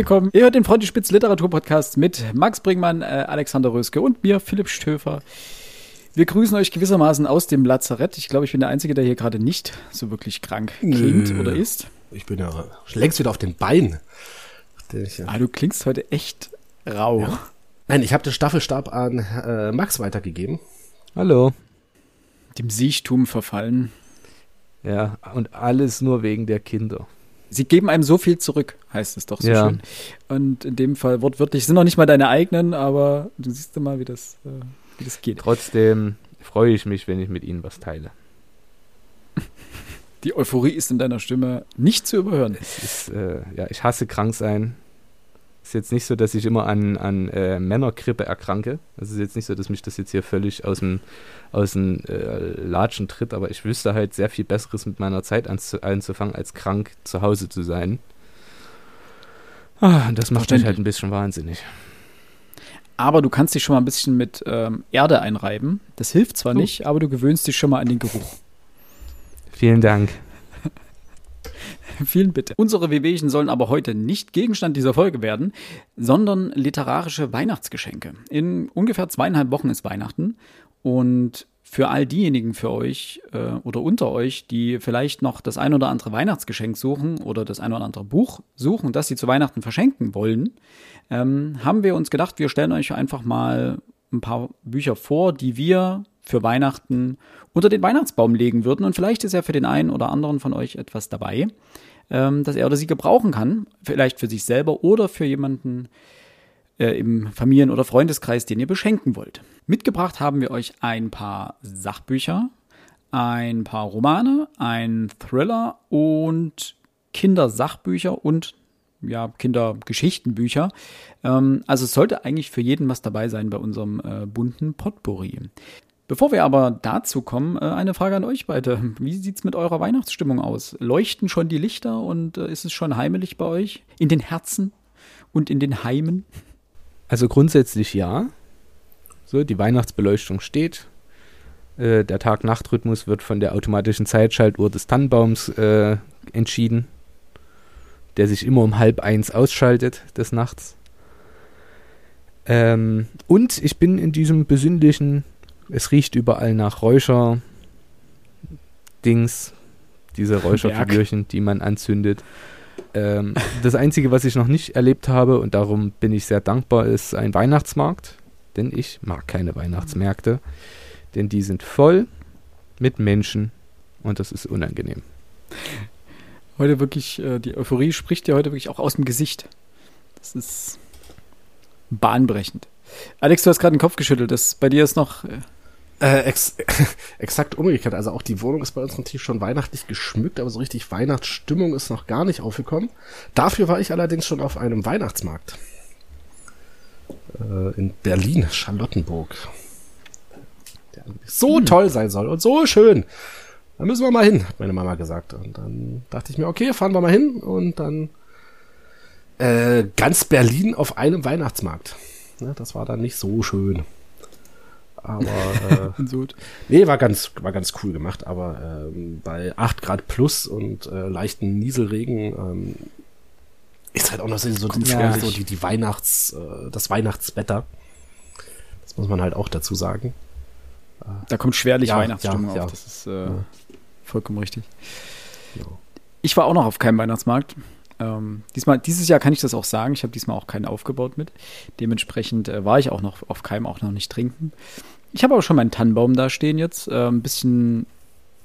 Willkommen. Ihr hört den Freundlich Spitz Literaturpodcast mit Max Bringmann, äh, Alexander Röske und mir, Philipp Stöfer. Wir grüßen euch gewissermaßen aus dem Lazarett. Ich glaube, ich bin der Einzige, der hier gerade nicht so wirklich krank klingt Nö. oder ist. Ich bin ja längst wieder auf den Beinen. Ich, Ah, du klingst heute echt rau. Nein, ich habe den Staffelstab an äh, Max weitergegeben. Hallo. Dem Siechtum verfallen. Ja, und alles nur wegen der Kinder. Sie geben einem so viel zurück, heißt es doch so Ja. schön. Und in dem Fall wortwörtlich sind noch nicht mal deine eigenen, aber du siehst mal, wie das, äh, wie das geht. Trotzdem freue ich mich, wenn ich mit Ihnen was teile. Die Euphorie ist in deiner Stimme nicht zu überhören. Ist, äh, ja, ich hasse krank sein. Ist jetzt nicht so, dass ich immer an, an äh, Männergrippe erkranke. Es ist jetzt nicht so, dass mich das jetzt hier völlig aus dem, aus dem äh, Latschen tritt, aber ich wüsste halt sehr viel Besseres mit meiner Zeit anzu, anzufangen, als krank zu Hause zu sein. Ah, und das macht mich halt ein bisschen wahnsinnig. Aber du kannst dich schon mal ein bisschen mit ähm, Erde einreiben. Das hilft zwar Oh. nicht, aber du gewöhnst dich schon mal an den Geruch. Vielen Dank. Vielen bitte. Unsere Wehwehchen sollen aber heute nicht Gegenstand dieser Folge werden, sondern literarische Weihnachtsgeschenke. In ungefähr zweieinhalb Wochen ist Weihnachten und für all diejenigen für euch äh, oder unter euch, die vielleicht noch das ein oder andere Weihnachtsgeschenk suchen oder das ein oder andere Buch suchen, das sie zu Weihnachten verschenken wollen, ähm, haben wir uns gedacht, wir stellen euch einfach mal ein paar Bücher vor, die wir für Weihnachten unter den Weihnachtsbaum legen würden. Und vielleicht ist ja für den einen oder anderen von euch etwas dabei, ähm, dass er oder sie gebrauchen kann. Vielleicht für sich selber oder für jemanden äh, im Familien- oder Freundeskreis, den ihr beschenken wollt. Mitgebracht haben wir euch ein paar Sachbücher, ein paar Romane, ein Thriller und Kindersachbücher und ja, Kindergeschichtenbücher. Ähm, also es sollte eigentlich für jeden was dabei sein bei unserem äh, bunten Potpourri. Bevor wir aber dazu kommen, äh, eine Frage an euch beide. Wie sieht's mit eurer Weihnachtsstimmung aus? Leuchten schon die Lichter und äh, ist es schon heimelig bei euch? In den Herzen und in den Heimen? Also grundsätzlich ja. So, die Weihnachtsbeleuchtung steht. Äh, der Tag-Nacht-Rhythmus wird von der automatischen Zeitschaltuhr des Tannenbaums äh, entschieden, der sich immer um halb eins ausschaltet des Nachts. Ähm, und ich bin in diesem besinnlichen, es riecht überall nach Räucher, Dings, diese Räucherfigürchen, die man anzündet. Ähm, das Einzige, was ich noch nicht erlebt habe, und darum bin ich sehr dankbar, ist ein Weihnachtsmarkt. Denn ich mag keine Weihnachtsmärkte. Denn die sind voll mit Menschen und das ist unangenehm. Heute wirklich, äh, die Euphorie spricht dir heute wirklich auch aus dem Gesicht. Das ist bahnbrechend. Alex, du hast gerade den Kopf geschüttelt. Das bei dir ist noch. Äh, Äh, ex exakt umgekehrt. Also auch die Wohnung ist bei uns natürlich schon weihnachtlich geschmückt, aber so richtig Weihnachtsstimmung ist noch gar nicht aufgekommen. Dafür war ich allerdings schon auf einem Weihnachtsmarkt. Äh, in Berlin, Charlottenburg. Der so toll sein soll und so schön. Da müssen wir mal hin, hat meine Mama gesagt. Und dann dachte ich mir, okay, fahren wir mal hin. Und dann äh, ganz Berlin auf einem Weihnachtsmarkt. Ne, das war dann nicht so schön. Aber äh. Nee, war ganz, war ganz cool gemacht, aber ähm, bei 8 Grad plus und äh, leichten Nieselregen ähm, ist halt auch noch so, so, Kommt so, die, die Weihnachts, äh, das Weihnachtswetter. Das muss man halt auch dazu sagen. Da kommt schwerlich Ja, Weihnachtsstimmung ja, ja. auf. Das ist äh, Ja. vollkommen richtig. Ja. Ich war auch noch auf keinem Weihnachtsmarkt. Ähm, diesmal, dieses Jahr kann ich das auch sagen. Ich habe diesmal auch keinen aufgebaut mit. Dementsprechend äh, war ich auch noch auf keinem, auch noch nicht trinken. Ich habe aber schon meinen Tannenbaum da stehen jetzt. Äh, ein bisschen,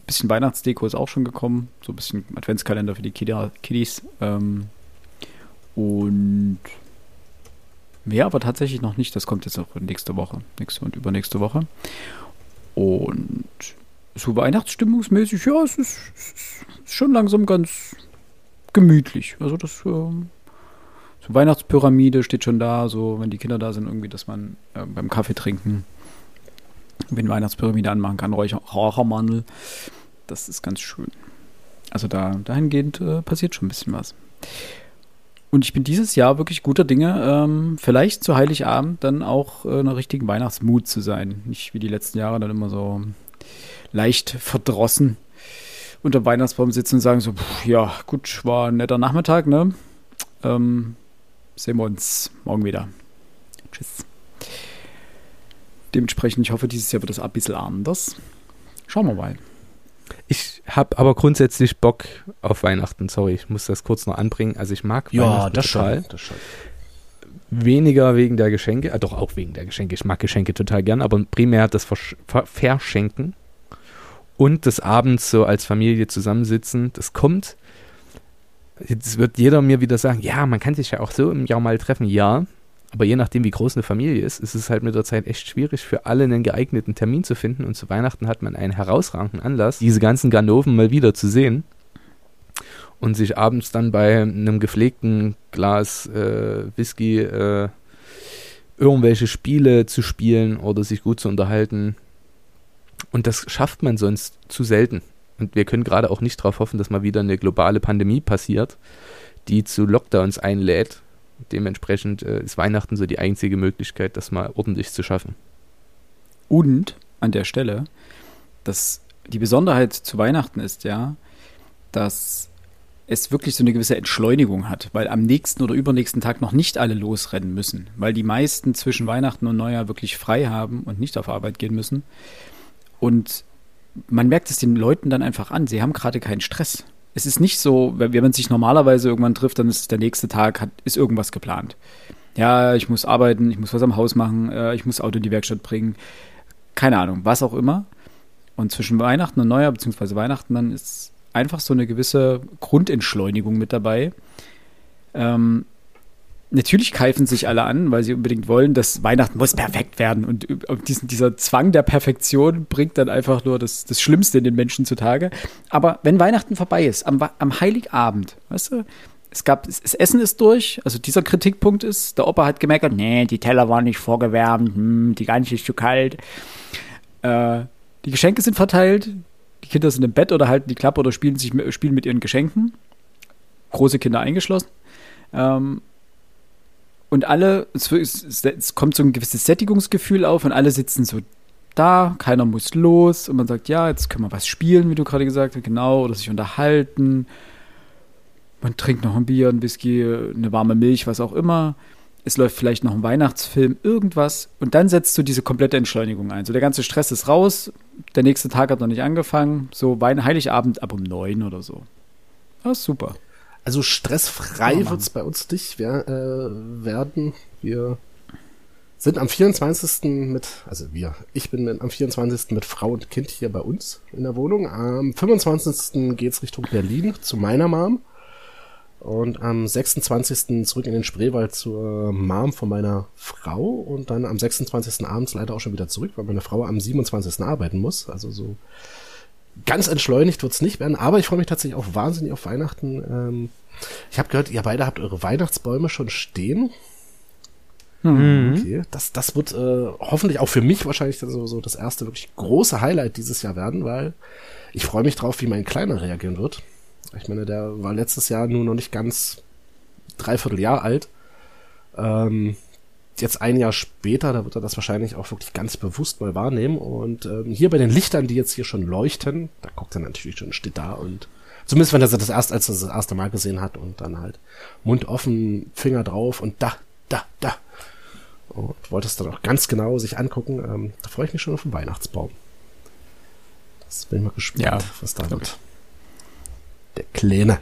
bisschen Weihnachtsdeko ist auch schon gekommen. So ein bisschen Adventskalender für die Kiddies. Ähm, und mehr aber tatsächlich noch nicht. Das kommt jetzt auch nächste Woche. Nächste und übernächste Woche. Und so weihnachtsstimmungsmäßig, ja, es ist, es ist schon langsam ganz gemütlich. Also das ähm, so Weihnachtspyramide steht schon da, so wenn die Kinder da sind, irgendwie, dass man äh, beim Kaffee trinken wenn Weihnachtspyramide anmachen kann, Rauchermandel. Das ist ganz schön. Also da dahingehend äh, passiert schon ein bisschen was. Und ich bin dieses Jahr wirklich guter Dinge, ähm, vielleicht zu Heiligabend dann auch äh, einer richtigen Weihnachtsmut zu sein. Nicht wie die letzten Jahre dann immer so leicht verdrossen unter dem Weihnachtsbaum sitzen und sagen so, pff, ja, gut, war ein netter Nachmittag, ne? Ähm, sehen wir uns morgen wieder. Tschüss. Dementsprechend, ich hoffe, dieses Jahr wird es ein bisschen anders. Schauen wir mal. Ich habe aber grundsätzlich Bock auf Weihnachten. Sorry, ich muss das kurz noch anbringen. Also ich mag Ja, Weihnachten das total. schon. Das schon. Weniger wegen der Geschenke, äh, doch auch wegen der Geschenke. Ich mag Geschenke total gern, aber primär das Versch Ver Verschenken und das abends so als Familie zusammensitzen. Das kommt. Jetzt wird jeder mir wieder sagen, ja, man kann sich ja auch so im Jahr mal treffen. Ja, aber je nachdem, wie groß eine Familie ist, ist es halt mit der Zeit echt schwierig für alle einen geeigneten Termin zu finden. Und zu Weihnachten hat man einen herausragenden Anlass, diese ganzen Ganoven mal wieder zu sehen und sich abends dann bei einem gepflegten Glas äh, Whisky äh, irgendwelche Spiele zu spielen oder sich gut zu unterhalten. Und das schafft man sonst zu selten. Und wir können gerade auch nicht darauf hoffen, dass mal wieder eine globale Pandemie passiert, die zu Lockdowns einlädt. Dementsprechend äh, ist Weihnachten so die einzige Möglichkeit, das mal ordentlich zu schaffen. Und an der Stelle, dass die Besonderheit zu Weihnachten ist ja, dass es wirklich so eine gewisse Entschleunigung hat, weil am nächsten oder übernächsten Tag noch nicht alle losrennen müssen, weil die meisten zwischen Weihnachten und Neujahr wirklich frei haben und nicht auf Arbeit gehen müssen. Und man merkt es den Leuten dann einfach an, sie haben gerade keinen Stress. Es ist nicht so, wenn man sich normalerweise irgendwann trifft, dann ist der nächste Tag, hat, ist irgendwas geplant. Ja, ich muss arbeiten, ich muss was am Haus machen, äh, ich muss Auto in die Werkstatt bringen, keine Ahnung, was auch immer. Und zwischen Weihnachten und Neujahr, beziehungsweise Weihnachten, dann ist einfach so eine gewisse Grundentschleunigung mit dabei. Ähm, natürlich keifen sich alle an, weil sie unbedingt wollen, dass Weihnachten muss perfekt werden. Und diesen, dieser Zwang der Perfektion bringt dann einfach nur das, das Schlimmste in den Menschen zutage. Aber wenn Weihnachten vorbei ist, am, am Heiligabend, weißt du, es gab, das Essen ist durch, also dieser Kritikpunkt ist, der Opa hat gemerkt, nee, die Teller waren nicht vorgewärmt, hm, die Ganze ist zu kalt. Äh, die Geschenke sind verteilt, die Kinder sind im Bett oder halten die Klappe oder spielen, sich, spielen mit ihren Geschenken. Große Kinder eingeschlossen. Ähm, und alle, es, kommt so ein gewisses Sättigungsgefühl auf und alle sitzen so da, keiner muss los und man sagt, ja, jetzt können wir was spielen, wie du gerade gesagt hast, genau, oder sich unterhalten. Man trinkt noch ein Bier, ein Whisky, eine warme Milch, was auch immer. Es läuft vielleicht noch ein Weihnachtsfilm, irgendwas. Und dann setzt du diese komplette Entschleunigung ein. So der ganze Stress ist raus, der nächste Tag hat noch nicht angefangen. So Heiligabend ab um neun oder so. Das ist super. Also stressfrei Mann. wird's bei uns nicht wer, äh, werden. Wir sind am 24. mit, also wir, ich bin mit, am 24. mit Frau und Kind hier bei uns in der Wohnung. Am 25. geht's Richtung Berlin zu meiner Mom. Und am 26. zurück in den Spreewald zur Mom von meiner Frau. Und dann am 26. abends leider auch schon wieder zurück, weil meine Frau am 27. arbeiten muss. Also so ganz entschleunigt wird's nicht werden, aber ich freue mich tatsächlich auch wahnsinnig auf Weihnachten. Ähm, ich habe gehört, ihr beide habt eure Weihnachtsbäume schon stehen. Okay, das, das wird äh, hoffentlich auch für mich wahrscheinlich dann so, so das erste wirklich große Highlight dieses Jahr werden, weil ich freue mich drauf, wie mein Kleiner reagieren wird. Ich meine, der war letztes Jahr nur noch nicht ganz dreiviertel Jahr alt. Ähm, jetzt ein Jahr später, da wird er das wahrscheinlich auch wirklich ganz bewusst mal wahrnehmen. Und ähm, hier bei den Lichtern, die jetzt hier schon leuchten, da guckt er natürlich schon, steht da und zumindest wenn er das erst als er das erste Mal gesehen hat und dann halt Mund offen, Finger drauf und da, da, da. Und wollte es dann auch ganz genau sich angucken. Ähm, da freue ich mich schon auf den Weihnachtsbaum. Das bin ich mal gespannt, Ja, was da wird. Der Kleine.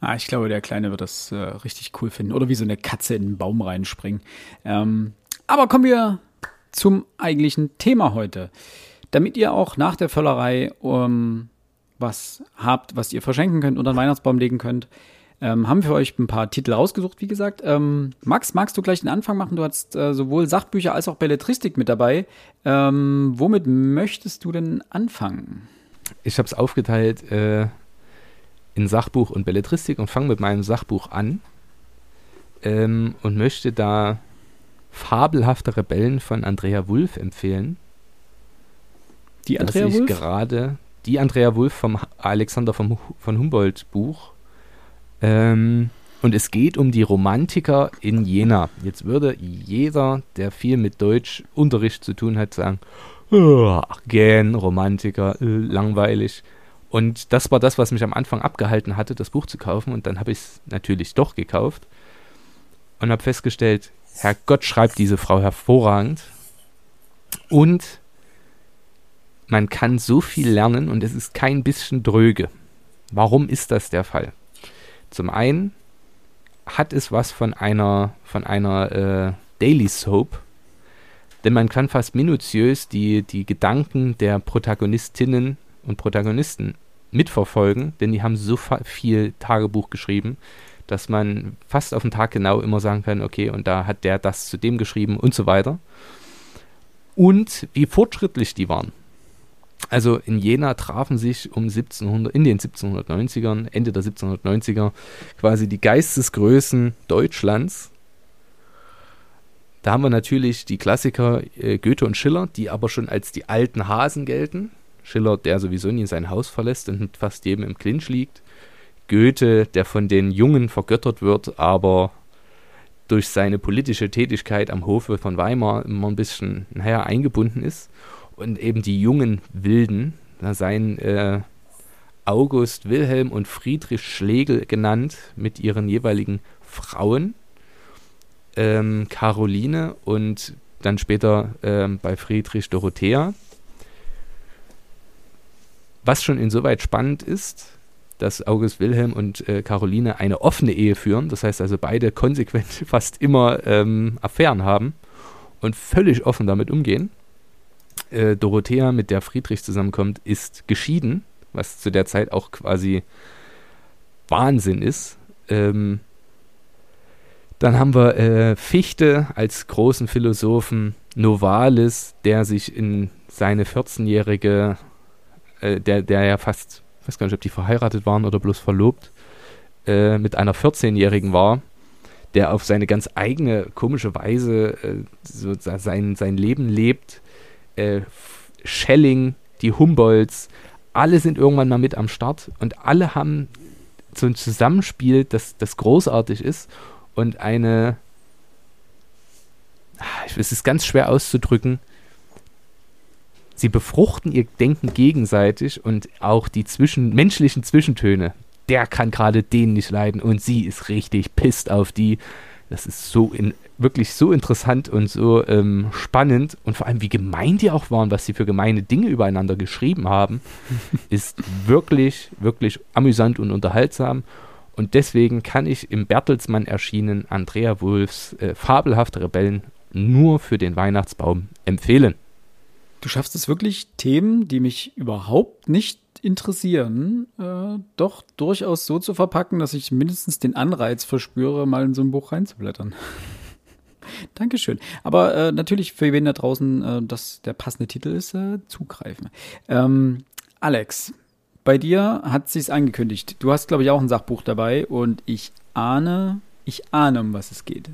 Ah, ich glaube, der Kleine wird das äh, richtig cool finden. Oder wie so eine Katze in einen Baum reinspringen. Ähm, aber kommen wir zum eigentlichen Thema heute. Damit ihr auch nach der Völlerei um, was habt, was ihr verschenken könnt, unter den Weihnachtsbaum legen könnt, ähm, haben wir euch ein paar Titel rausgesucht, wie gesagt. Ähm, Max, magst du gleich den Anfang machen? Du hast äh, sowohl Sachbücher als auch Belletristik mit dabei. Ähm, womit möchtest du denn anfangen? Ich habe es aufgeteilt äh, in Sachbuch und Belletristik und fange mit meinem Sachbuch an ähm, und möchte da Fabelhafte Rebellen von Andrea Wulff empfehlen. Die Andrea Wulff? gerade die Andrea Wulff vom Alexander vom, von Humboldt Buch. Ähm, und es geht um die Romantiker in Jena. Jetzt würde jeder, der viel mit Deutschunterricht zu tun hat, sagen, "Ah, gern Romantiker, äh, langweilig. Und das war das, was mich am Anfang abgehalten hatte, das Buch zu kaufen. Und dann habe ich es natürlich doch gekauft. und habe festgestellt, Herr Gott schreibt diese Frau hervorragend. Und man kann so viel lernen und es ist kein bisschen dröge. Warum ist das der Fall? Zum einen hat es was von einer, von einer äh, Daily Soap, denn man kann fast minutiös die, die Gedanken der Protagonistinnen und Protagonisten mitverfolgen, denn die haben so viel Tagebuch geschrieben, dass man fast auf den Tag genau immer sagen kann, okay, und da hat der das zu dem geschrieben und so weiter. Und wie fortschrittlich die waren. Also in Jena trafen sich um 1700, in den 1790ern, Ende der 1790er, quasi die Geistesgrößen Deutschlands. Da haben wir natürlich die Klassiker äh, Goethe und Schiller, die aber schon als die alten Hasen gelten. Schiller, der sowieso nie sein Haus verlässt und mit fast jedem im Clinch liegt. Goethe, der von den Jungen vergöttert wird, aber durch seine politische Tätigkeit am Hofe von Weimar immer ein bisschen, naja, eingebunden ist. Und eben die jungen Wilden, da seien äh, August Wilhelm und Friedrich Schlegel genannt, mit ihren jeweiligen Frauen. Ähm, Caroline und dann später ähm, bei Friedrich Dorothea. Was schon insoweit spannend ist, dass August Wilhelm und äh, Caroline eine offene Ehe führen. Das heißt also beide konsequent fast immer ähm, Affären haben und völlig offen damit umgehen. Äh, Dorothea, mit der Friedrich zusammenkommt, ist geschieden, was zu der Zeit auch quasi Wahnsinn ist. Ähm, dann haben wir äh, Fichte als großen Philosophen, Novalis, der sich in seine 14-jährige, äh, der, der ja fast ich weiß gar nicht, ob die verheiratet waren oder bloß verlobt, äh, mit einer 14-Jährigen war, der auf seine ganz eigene komische Weise äh, so sein, sein Leben lebt. Äh, Schelling, die Humboldts, alle sind irgendwann mal mit am Start und alle haben so ein Zusammenspiel, das, das großartig ist und eine, ah, es ist ganz schwer auszudrücken, sie befruchten ihr Denken gegenseitig und auch die zwischen, menschlichen Zwischentöne. Der kann gerade den nicht leiden und sie ist richtig pisst auf die. Das ist so in, wirklich so interessant und so ähm, spannend und vor allem wie gemein die auch waren, was sie für gemeine Dinge übereinander geschrieben haben, ist wirklich, wirklich amüsant und unterhaltsam. Und deswegen kann ich im Bertelsmann erschienen Andrea Wulfs äh, fabelhafte Rebellen nur für den Weihnachtsbaum empfehlen. Du schaffst es wirklich, Themen, die mich überhaupt nicht interessieren, äh, doch durchaus so zu verpacken, dass ich mindestens den Anreiz verspüre, mal in so ein Buch reinzublättern. Dankeschön. Aber äh, natürlich für wen da draußen äh, das der passende Titel ist, äh, zugreifen. Ähm, Alex, bei dir hat sich's angekündigt. Du hast, glaube ich, auch ein Sachbuch dabei und ich ahne, ich ahne, um was es geht.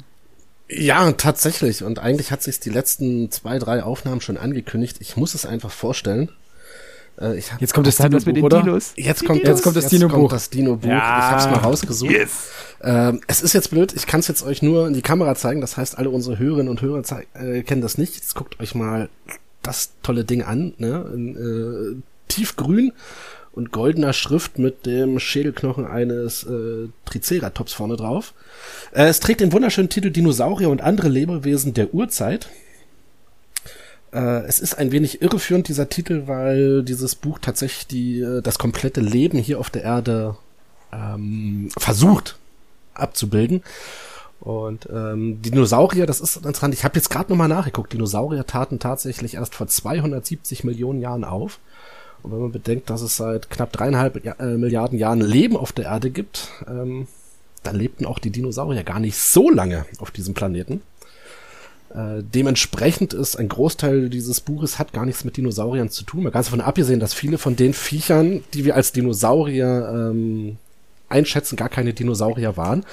Ja, tatsächlich. Und eigentlich hat sich die letzten zwei, drei Aufnahmen schon angekündigt. Ich muss es einfach vorstellen. Äh, ich jetzt kommt das Dino-Buch, mit den oder? Dinos. Jetzt kommt, Dinos. jetzt kommt das Dino-Buch. das Dino-Buch. Ja. Ich habe es mal rausgesucht. Yes. Ähm, es ist jetzt blöd. Ich kann es jetzt euch nur in die Kamera zeigen. Das heißt, alle unsere Hörerinnen und Hörer äh, kennen das nicht. Jetzt guckt euch mal das tolle Ding an. Ne? In, äh, tiefgrün und goldener Schrift mit dem Schädelknochen eines äh, Triceratops vorne drauf. Äh, es trägt den wunderschönen Titel Dinosaurier und andere Lebewesen der Urzeit. Äh, es ist ein wenig irreführend, dieser Titel, weil dieses Buch tatsächlich die, äh, das komplette Leben hier auf der Erde ähm, versucht abzubilden. Und ähm, Dinosaurier, das ist interessant. Ich habe jetzt gerade nochmal nachgeguckt. Dinosaurier taten tatsächlich erst vor 270 Millionen Jahren auf. Und wenn man bedenkt, dass es seit knapp dreieinhalb äh, Milliarden Jahren Leben auf der Erde gibt, ähm, dann lebten auch die Dinosaurier gar nicht so lange auf diesem Planeten. Äh, dementsprechend ist ein Großteil dieses Buches hat gar nichts mit Dinosauriern zu tun. Mal ganz davon abgesehen, dass viele von den Viechern, die wir als Dinosaurier ähm, einschätzen, gar keine Dinosaurier waren.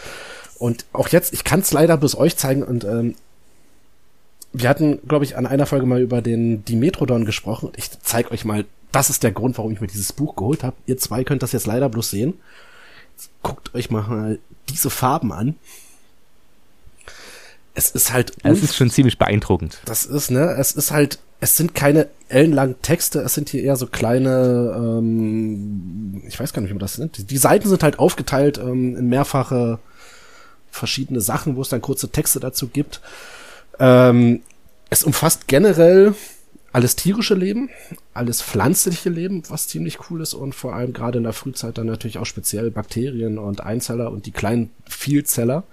Und auch jetzt, ich kann es leider bloß euch zeigen und ähm, wir hatten, glaube ich, an einer Folge mal über den Dimetrodon gesprochen. Ich zeige euch mal das ist der Grund, warum ich mir dieses Buch geholt habe. Ihr zwei könnt das jetzt leider bloß sehen. Jetzt guckt euch mal diese Farben an. Es ist halt. Es ist schon ziemlich beeindruckend. Das ist, ne, es ist halt, es sind keine ellenlangen Texte, es sind hier eher so kleine, ähm, ich weiß gar nicht, wie man das nennt. Die, die Seiten sind halt aufgeteilt ähm, in mehrfache verschiedene Sachen, wo es dann kurze Texte dazu gibt. Ähm, es umfasst generell alles tierische Leben, alles pflanzliche Leben, was ziemlich cool ist und vor allem gerade in der Frühzeit dann natürlich auch speziell Bakterien und Einzeller und die kleinen Vielzeller.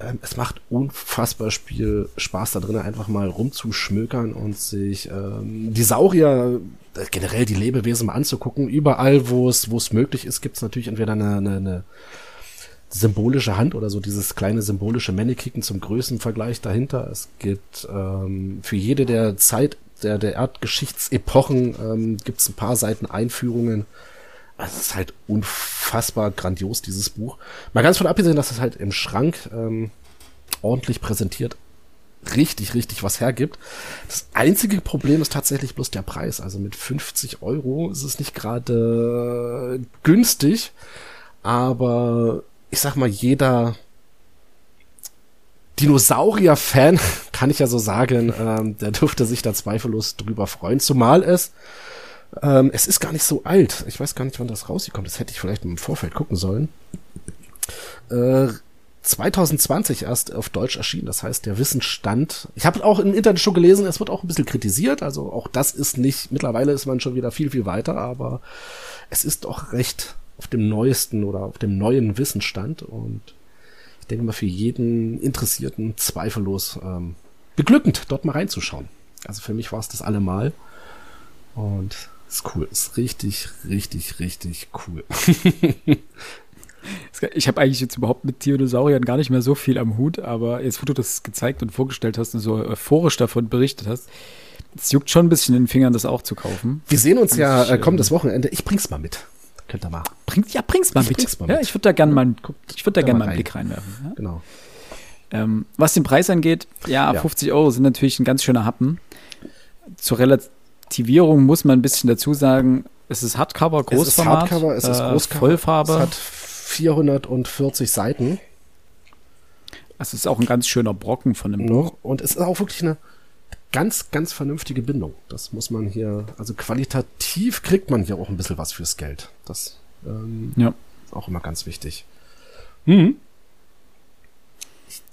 Ähm, es macht unfassbar viel Spaß da drin, einfach mal rumzuschmökern und sich ähm, die Saurier, äh, generell die Lebewesen mal anzugucken. Überall, wo es, wo es möglich ist, gibt es natürlich entweder eine, eine, eine symbolische Hand oder so dieses kleine symbolische Mannekicken zum Größenvergleich dahinter. Es gibt ähm, für jede der Zeit der, der Erdgeschichtsepochen ähm, gibt es ein paar Seiten Einführungen. Also es ist halt unfassbar grandios, dieses Buch. Mal ganz von abgesehen, dass es halt im Schrank ähm, ordentlich präsentiert richtig, richtig was hergibt. Das einzige Problem ist tatsächlich bloß der Preis. Also mit 50 Euro ist es nicht gerade günstig, aber ich sag mal, jeder Dinosaurier-Fan, kann ich ja so sagen, ähm, der dürfte sich da zweifellos drüber freuen, zumal es ähm, es ist gar nicht so alt. Ich weiß gar nicht, wann das rausgekommen ist. Das hätte ich vielleicht im Vorfeld gucken sollen. Äh, 2020 erst auf Deutsch erschienen. Das heißt, der Wissensstand. Ich habe auch im Internet schon gelesen, es wird auch ein bisschen kritisiert. Also auch das ist nicht, mittlerweile ist man schon wieder viel, viel weiter, aber es ist doch recht auf dem neuesten oder auf dem neuen Wissensstand und ich denke mal, für jeden Interessierten zweifellos ähm, beglückend, dort mal reinzuschauen. Also für mich war es das allemal. Und ist cool. Ist richtig, richtig, richtig cool. ich habe eigentlich jetzt überhaupt mit Dinosauriern gar nicht mehr so viel am Hut, aber jetzt, wo du das gezeigt und vorgestellt hast und so euphorisch davon berichtet hast, es juckt schon ein bisschen in den Fingern, das auch zu kaufen. Wir sehen uns ja äh, kommendes Wochenende. Ich bring's mal mit. Könnt ihr mal. Bringt, ja, bring's mal, mit. Bring's mal mit. Ja, ich würde da gerne mal, ich würde da gerne mal einen Blick reinwerfen. Ja? Genau. Ähm, was den Preis angeht, ja, ja, 50 Euro sind natürlich ein ganz schöner Happen. Zur Relativierung muss man ein bisschen dazu sagen, es ist Hardcover, Großformat. Es ist Hardcover, es ist äh, Großcover. Vollfarbe. Es hat 440 Seiten. Es ist auch ein ganz schöner Brocken von dem Buch. Und es ist auch wirklich eine ganz, ganz vernünftige Bindung. Das muss man hier, also qualitativ kriegt man hier auch ein bisschen was fürs Geld. Das ähm, ja. ist auch immer ganz wichtig. Mhm.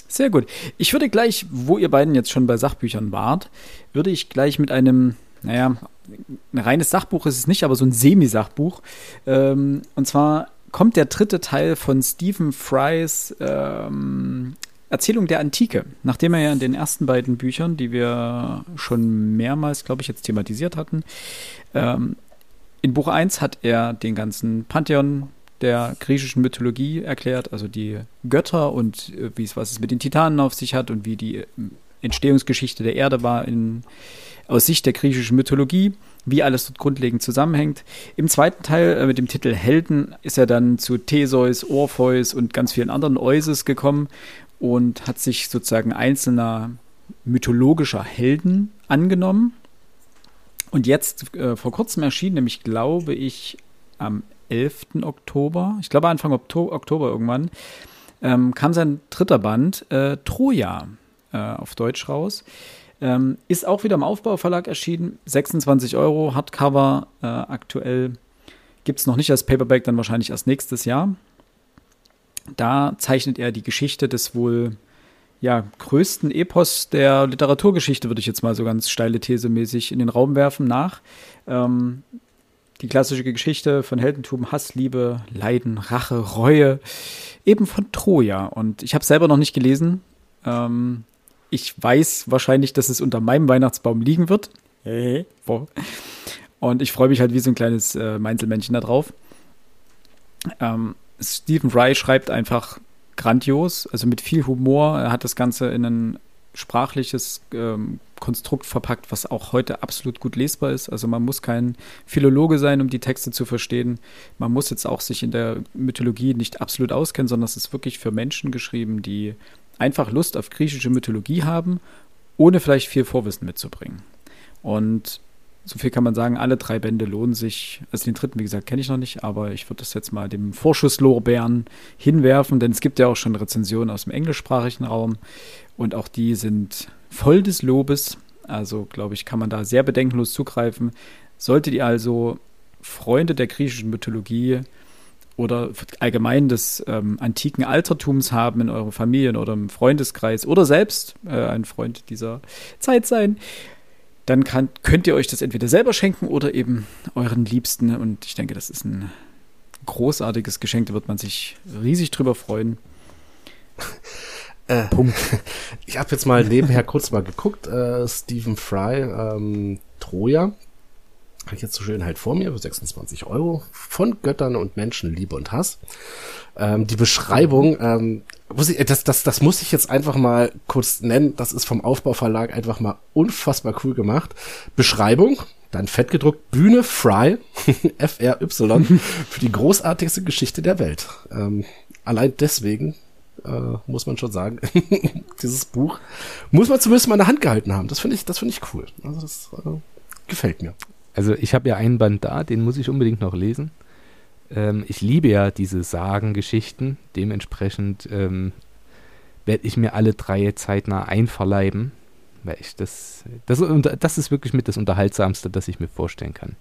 Sehr gut. Ich würde gleich, wo ihr beiden jetzt schon bei Sachbüchern wart, würde ich gleich mit einem, naja, ein reines Sachbuch ist es nicht, aber so ein Semi-Sachbuch. Ähm, und zwar kommt der dritte Teil von Stephen Frys ähm, Erzählung der Antike, nachdem er ja in den ersten beiden Büchern, die wir schon mehrmals, glaube ich, jetzt thematisiert hatten, ähm, in Buch 1 hat er den ganzen Pantheon der griechischen Mythologie erklärt, also die Götter und äh, wie es was es mit den Titanen auf sich hat und wie die äh, Entstehungsgeschichte der Erde war in, aus Sicht der griechischen Mythologie, wie alles dort grundlegend zusammenhängt. Im zweiten Teil äh, mit dem Titel Helden ist er dann zu Theseus, Orpheus und ganz vielen anderen Euses gekommen und hat sich sozusagen einzelner mythologischer Helden angenommen. Und jetzt äh, vor kurzem erschien, nämlich glaube ich am 11. Oktober, ich glaube Anfang Oktober irgendwann, ähm, kam sein dritter Band, äh, Troja, äh, auf Deutsch raus. Ähm, ist auch wieder im Aufbauverlag erschienen, 26 Euro, Hardcover äh, aktuell. Gibt es noch nicht als Paperback, dann wahrscheinlich erst nächstes Jahr. Da zeichnet er die Geschichte des wohl ja, größten Epos der Literaturgeschichte, würde ich jetzt mal so ganz steile These mäßig in den Raum werfen, nach. Ähm, die klassische Geschichte von Heldentum, Hass, Liebe, Leiden, Rache, Reue, eben von Troja. Und ich habe es selber noch nicht gelesen. Ähm, ich weiß wahrscheinlich, dass es unter meinem Weihnachtsbaum liegen wird. Hey. Und ich freue mich halt wie so ein kleines äh, Meinzelmännchen da drauf. Ähm, Stephen Fry schreibt einfach grandios, also mit viel Humor. Er hat das Ganze in ein sprachliches ähm, Konstrukt verpackt, was auch heute absolut gut lesbar ist. Also man muss kein Philologe sein, um die Texte zu verstehen. Man muss jetzt auch sich in der Mythologie nicht absolut auskennen, sondern es ist wirklich für Menschen geschrieben, die einfach Lust auf griechische Mythologie haben, ohne vielleicht viel Vorwissen mitzubringen. Und so viel kann man sagen, alle drei Bände lohnen sich. Also den dritten, wie gesagt, kenne ich noch nicht, aber ich würde das jetzt mal dem Vorschusslorbeeren hinwerfen, denn es gibt ja auch schon Rezensionen aus dem englischsprachigen Raum und auch die sind voll des Lobes. Also, glaube ich, kann man da sehr bedenkenlos zugreifen. Solltet ihr also Freunde der griechischen Mythologie oder allgemein des ähm, antiken Altertums haben in eurer Familien oder im Freundeskreis oder selbst äh, ein Freund dieser Zeit sein, dann kann, könnt ihr euch das entweder selber schenken oder eben euren Liebsten. Und ich denke, das ist ein großartiges Geschenk, da wird man sich riesig drüber freuen. Äh, Punkt. Ich habe jetzt mal nebenher kurz mal geguckt. Äh, Stephen Fry, ähm, Troja, habe ich jetzt so schön halt vor mir, für 26 Euro, von Göttern und Menschen, Liebe und Hass. Ähm, die Beschreibung, ähm, muss ich, das, das, das muss ich jetzt einfach mal kurz nennen. Das ist vom Aufbauverlag einfach mal unfassbar cool gemacht. Beschreibung, dann fett gedruckt, Bühne Fry, F-R-Y, für die großartigste Geschichte der Welt. Ähm, allein deswegen äh, muss man schon sagen, dieses Buch muss man zumindest mal in der Hand gehalten haben. Das finde ich, das finde ich cool. Also das äh, gefällt mir. Also ich habe ja einen Band da, den muss ich unbedingt noch lesen. Ähm, ich liebe ja diese Sagengeschichten. Dementsprechend ähm, werde ich mir alle drei zeitnah einverleiben. Weil ich das, das, das ist wirklich mit das Unterhaltsamste, das ich mir vorstellen kann.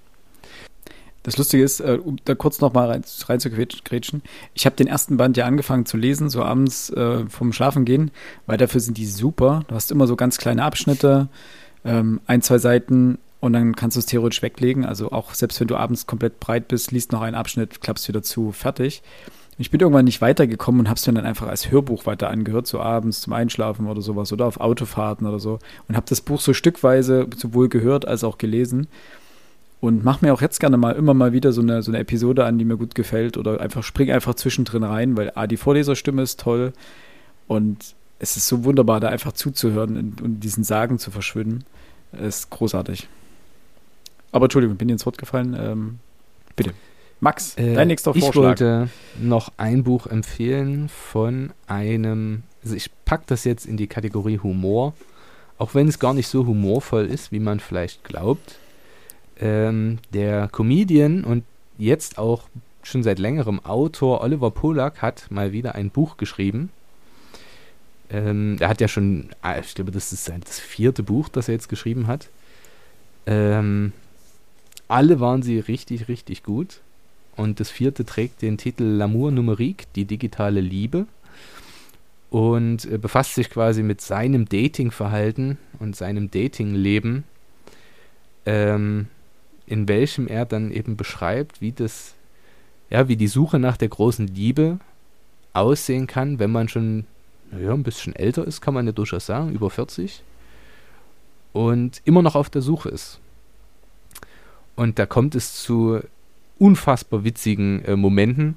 Das Lustige ist, äh, um da kurz noch mal rein, rein zu grätschen, ich habe den ersten Band ja angefangen zu lesen, so abends äh, vom Schlafengehen, weil dafür sind die super. Du hast immer so ganz kleine Abschnitte, ähm, ein, zwei Seiten und dann kannst du es theoretisch weglegen. Also auch selbst wenn du abends komplett breit bist, liest noch einen Abschnitt, klappst wieder zu, fertig. Ich bin irgendwann nicht weitergekommen und habe es dann einfach als Hörbuch weiter angehört, so abends zum Einschlafen oder sowas oder auf Autofahrten oder so. Und habe das Buch so stückweise sowohl gehört als auch gelesen. Und mach mir auch jetzt gerne mal immer mal wieder so eine, so eine Episode an, die mir gut gefällt. Oder einfach spring einfach zwischendrin rein, weil A, die Vorleserstimme ist toll und es ist so wunderbar, da einfach zuzuhören und, und diesen Sagen zu verschwinden. Ist großartig. Aber Entschuldigung, bin dir ins Wort gefallen. Ähm, bitte. Max, äh, dein nächster Vorschlag. Ich wollte noch ein Buch empfehlen von einem, also ich packe das jetzt in die Kategorie Humor, auch wenn es gar nicht so humorvoll ist, wie man vielleicht glaubt. Ähm, der Comedian und jetzt auch schon seit längerem Autor Oliver Polak hat mal wieder ein Buch geschrieben. Ähm, er hat ja schon, ah, ich glaube, das ist das vierte Buch, das er jetzt geschrieben hat. Ähm, alle waren sie richtig, richtig gut. Und das vierte trägt den Titel L'amour numérique, die digitale Liebe. Und äh, befasst sich quasi mit seinem Datingverhalten und seinem Datingleben, ähm, in welchem er dann eben beschreibt, wie das, ja, wie die Suche nach der großen Liebe aussehen kann, wenn man schon ja, ein bisschen älter ist, kann man ja durchaus sagen, über 40 und immer noch auf der Suche ist. Und da kommt es zu unfassbar witzigen äh, Momenten,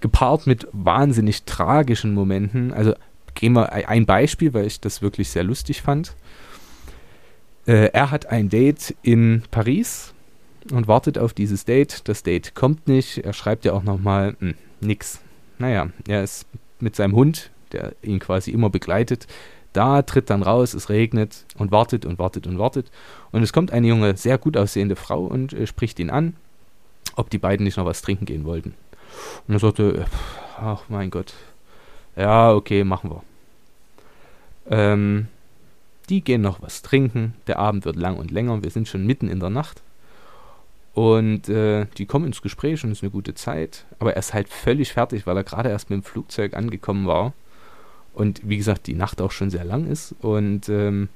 gepaart mit wahnsinnig tragischen Momenten. Also gehen wir ein Beispiel, weil ich das wirklich sehr lustig fand. Äh, er hat ein Date in Paris und wartet auf dieses Date. Das Date kommt nicht. Er schreibt ja auch nochmal hm, nix. Naja, er ist mit seinem Hund, der ihn quasi immer begleitet, da tritt dann raus, es regnet und wartet und wartet und wartet. Und es kommt eine junge, sehr gut aussehende Frau und äh, spricht ihn an, ob die beiden nicht noch was trinken gehen wollten. Und er sagte, ach mein Gott, ja, okay, machen wir. Ähm, die gehen noch was trinken, der Abend wird lang und länger, wir sind schon mitten in der Nacht. Und äh, die kommen ins Gespräch und es ist eine gute Zeit. Aber er ist halt völlig fertig, weil er gerade erst mit dem Flugzeug angekommen war und wie gesagt, die Nacht auch schon sehr lang ist. Und ähm,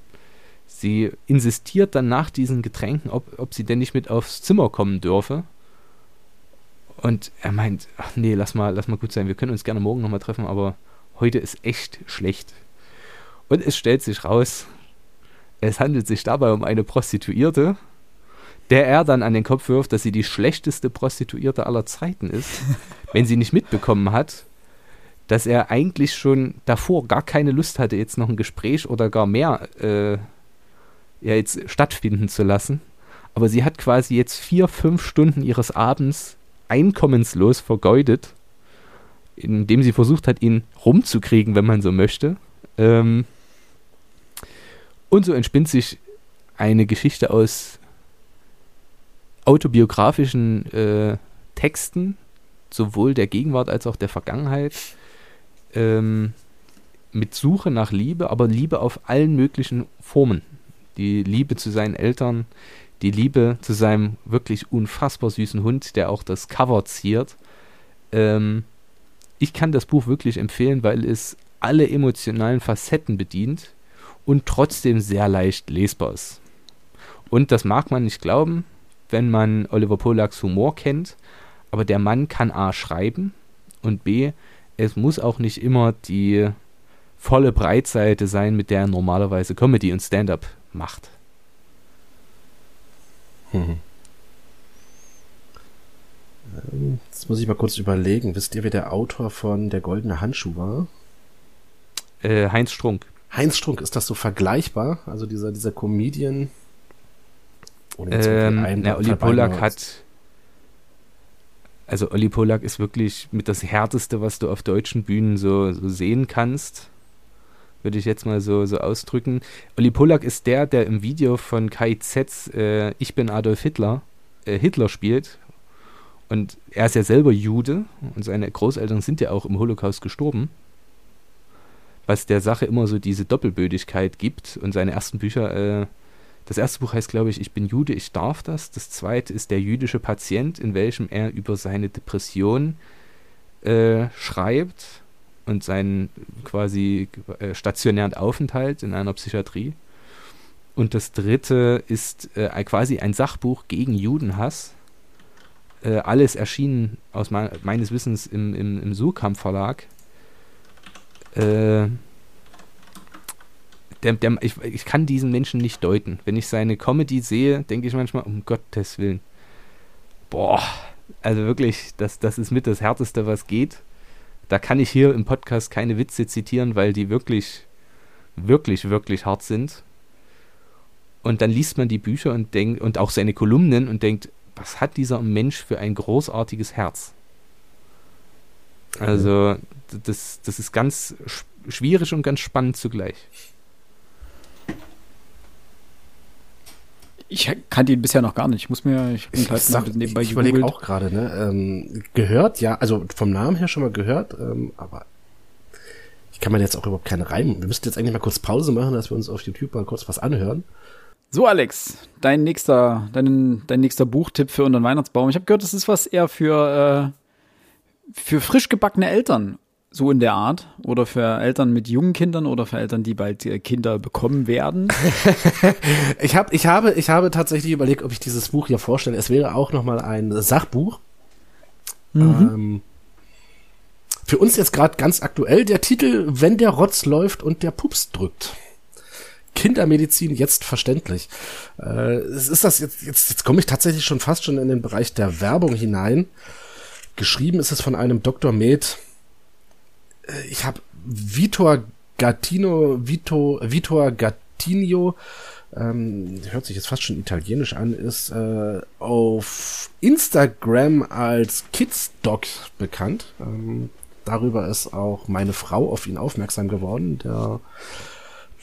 sie insistiert dann nach diesen Getränken, ob, ob sie denn nicht mit aufs Zimmer kommen dürfe. Und er meint, ach nee, lass mal, lass mal gut sein, wir können uns gerne morgen nochmal treffen, aber heute ist echt schlecht. Und es stellt sich raus, es handelt sich dabei um eine Prostituierte, der er dann an den Kopf wirft, dass sie die schlechteste Prostituierte aller Zeiten ist, wenn sie nicht mitbekommen hat, dass er eigentlich schon davor gar keine Lust hatte, jetzt noch ein Gespräch oder gar mehr äh, ja, jetzt stattfinden zu lassen. Aber sie hat quasi jetzt vier, fünf Stunden ihres Abends einkommenslos vergeudet, indem sie versucht hat, ihn rumzukriegen, wenn man so möchte. Ähm, und so entspinnt sich eine Geschichte aus autobiografischen äh, Texten, sowohl der Gegenwart als auch der Vergangenheit, ähm, mit Suche nach Liebe, aber Liebe auf allen möglichen Formen. Die Liebe zu seinen Eltern, die Liebe zu seinem wirklich unfassbar süßen Hund, der auch das Cover ziert. Ähm, ich kann das Buch wirklich empfehlen, weil es alle emotionalen Facetten bedient und trotzdem sehr leicht lesbar ist. Und das mag man nicht glauben, wenn man Oliver Polaks Humor kennt, aber der Mann kann A schreiben und B, es muss auch nicht immer die volle Breitseite sein, mit der er normalerweise Comedy und Stand-up macht. Mhm. Jetzt muss ich mal kurz überlegen. Wisst ihr, wer der Autor von Der goldene Handschuh war? Äh, Heinz Strunk. Heinz Strunk, ist das so vergleichbar? Also dieser, dieser Comedian? Ähm, na, Olli Pollack hat also Olli Pollack ist wirklich mit das Härteste, was du auf deutschen Bühnen so, so sehen kannst. Würde ich jetzt mal so, so ausdrücken. Olli Pollack ist der, der im Video von Kai Zetz äh, Ich bin Adolf Hitler äh, Hitler spielt. Und er ist ja selber Jude und seine Großeltern sind ja auch im Holocaust gestorben. Was der Sache immer so diese Doppelbödigkeit gibt. Und seine ersten Bücher äh, das erste Buch heißt, glaube ich, Ich bin Jude, ich darf das. Das zweite ist Der jüdische Patient, in welchem er über seine Depression äh, schreibt und seinen quasi äh, stationären Aufenthalt in einer Psychiatrie. Und das dritte ist äh, quasi ein Sachbuch gegen Judenhass. Äh, alles erschienen aus me meines Wissens im, im, im Surkamp Verlag. Äh, der, der, ich, ich kann diesen Menschen nicht deuten. Wenn ich seine Comedy sehe, denke ich manchmal, um Gottes Willen. Boah, also wirklich, das, das ist mit das Härteste, was geht. Da kann ich hier im Podcast keine Witze zitieren, weil die wirklich, wirklich, wirklich hart sind. Und dann liest man die Bücher und denkt, und auch seine Kolumnen und denkt, was hat dieser Mensch für ein großartiges Herz? Also, das, das ist ganz schwierig und ganz spannend zugleich. Ich kannte ihn bisher noch gar nicht. Ich muss mir, ich, ich, sag, nebenbei ich überlege auch gerade, ne? Ähm, gehört, ja, also vom Namen her schon mal gehört, ähm, aber ich kann mir jetzt auch überhaupt keine Reim. Wir müssten jetzt eigentlich mal kurz Pause machen, dass wir uns auf YouTube mal kurz was anhören. So, Alex, dein nächster, dein, dein nächster Buchtipp für unseren Weihnachtsbaum. Ich habe gehört, das ist was eher für, äh, für frisch gebackene Eltern so in der Art oder für Eltern mit jungen Kindern oder für Eltern, die bald äh, Kinder bekommen werden? ich, hab, ich, habe, ich habe tatsächlich überlegt, ob ich dieses Buch hier vorstelle. Es wäre auch nochmal ein Sachbuch. Mhm. Ähm, für uns jetzt gerade ganz aktuell der Titel Wenn der Rotz läuft und der Pups drückt. Kindermedizin jetzt verständlich. Äh, ist das jetzt, jetzt, jetzt komme ich tatsächlich schon fast schon in den Bereich der Werbung hinein. Geschrieben ist es von einem Dr. Med, ich habe Vitor Gattino, Vito, Vitor Gattinio, ähm, hört sich jetzt fast schon italienisch an, ist äh, auf Instagram als Kidsdoc bekannt. Ähm, darüber ist auch meine Frau auf ihn aufmerksam geworden, der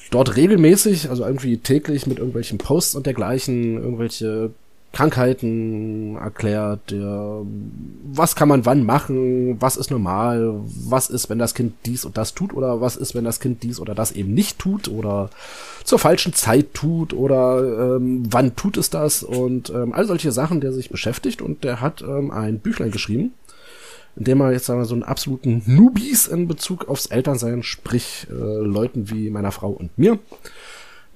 dort regelmäßig, also irgendwie täglich mit irgendwelchen Posts und dergleichen, irgendwelche Krankheiten erklärt, der, was kann man wann machen, was ist normal, was ist, wenn das Kind dies und das tut oder was ist, wenn das Kind dies oder das eben nicht tut oder zur falschen Zeit tut oder ähm, wann tut es das und ähm, all solche Sachen, der sich beschäftigt und der hat ähm, ein Büchlein geschrieben, in dem er jetzt sagen wir, so einen absoluten Newbies in Bezug aufs Elternsein, sprich äh, Leuten wie meiner Frau und mir,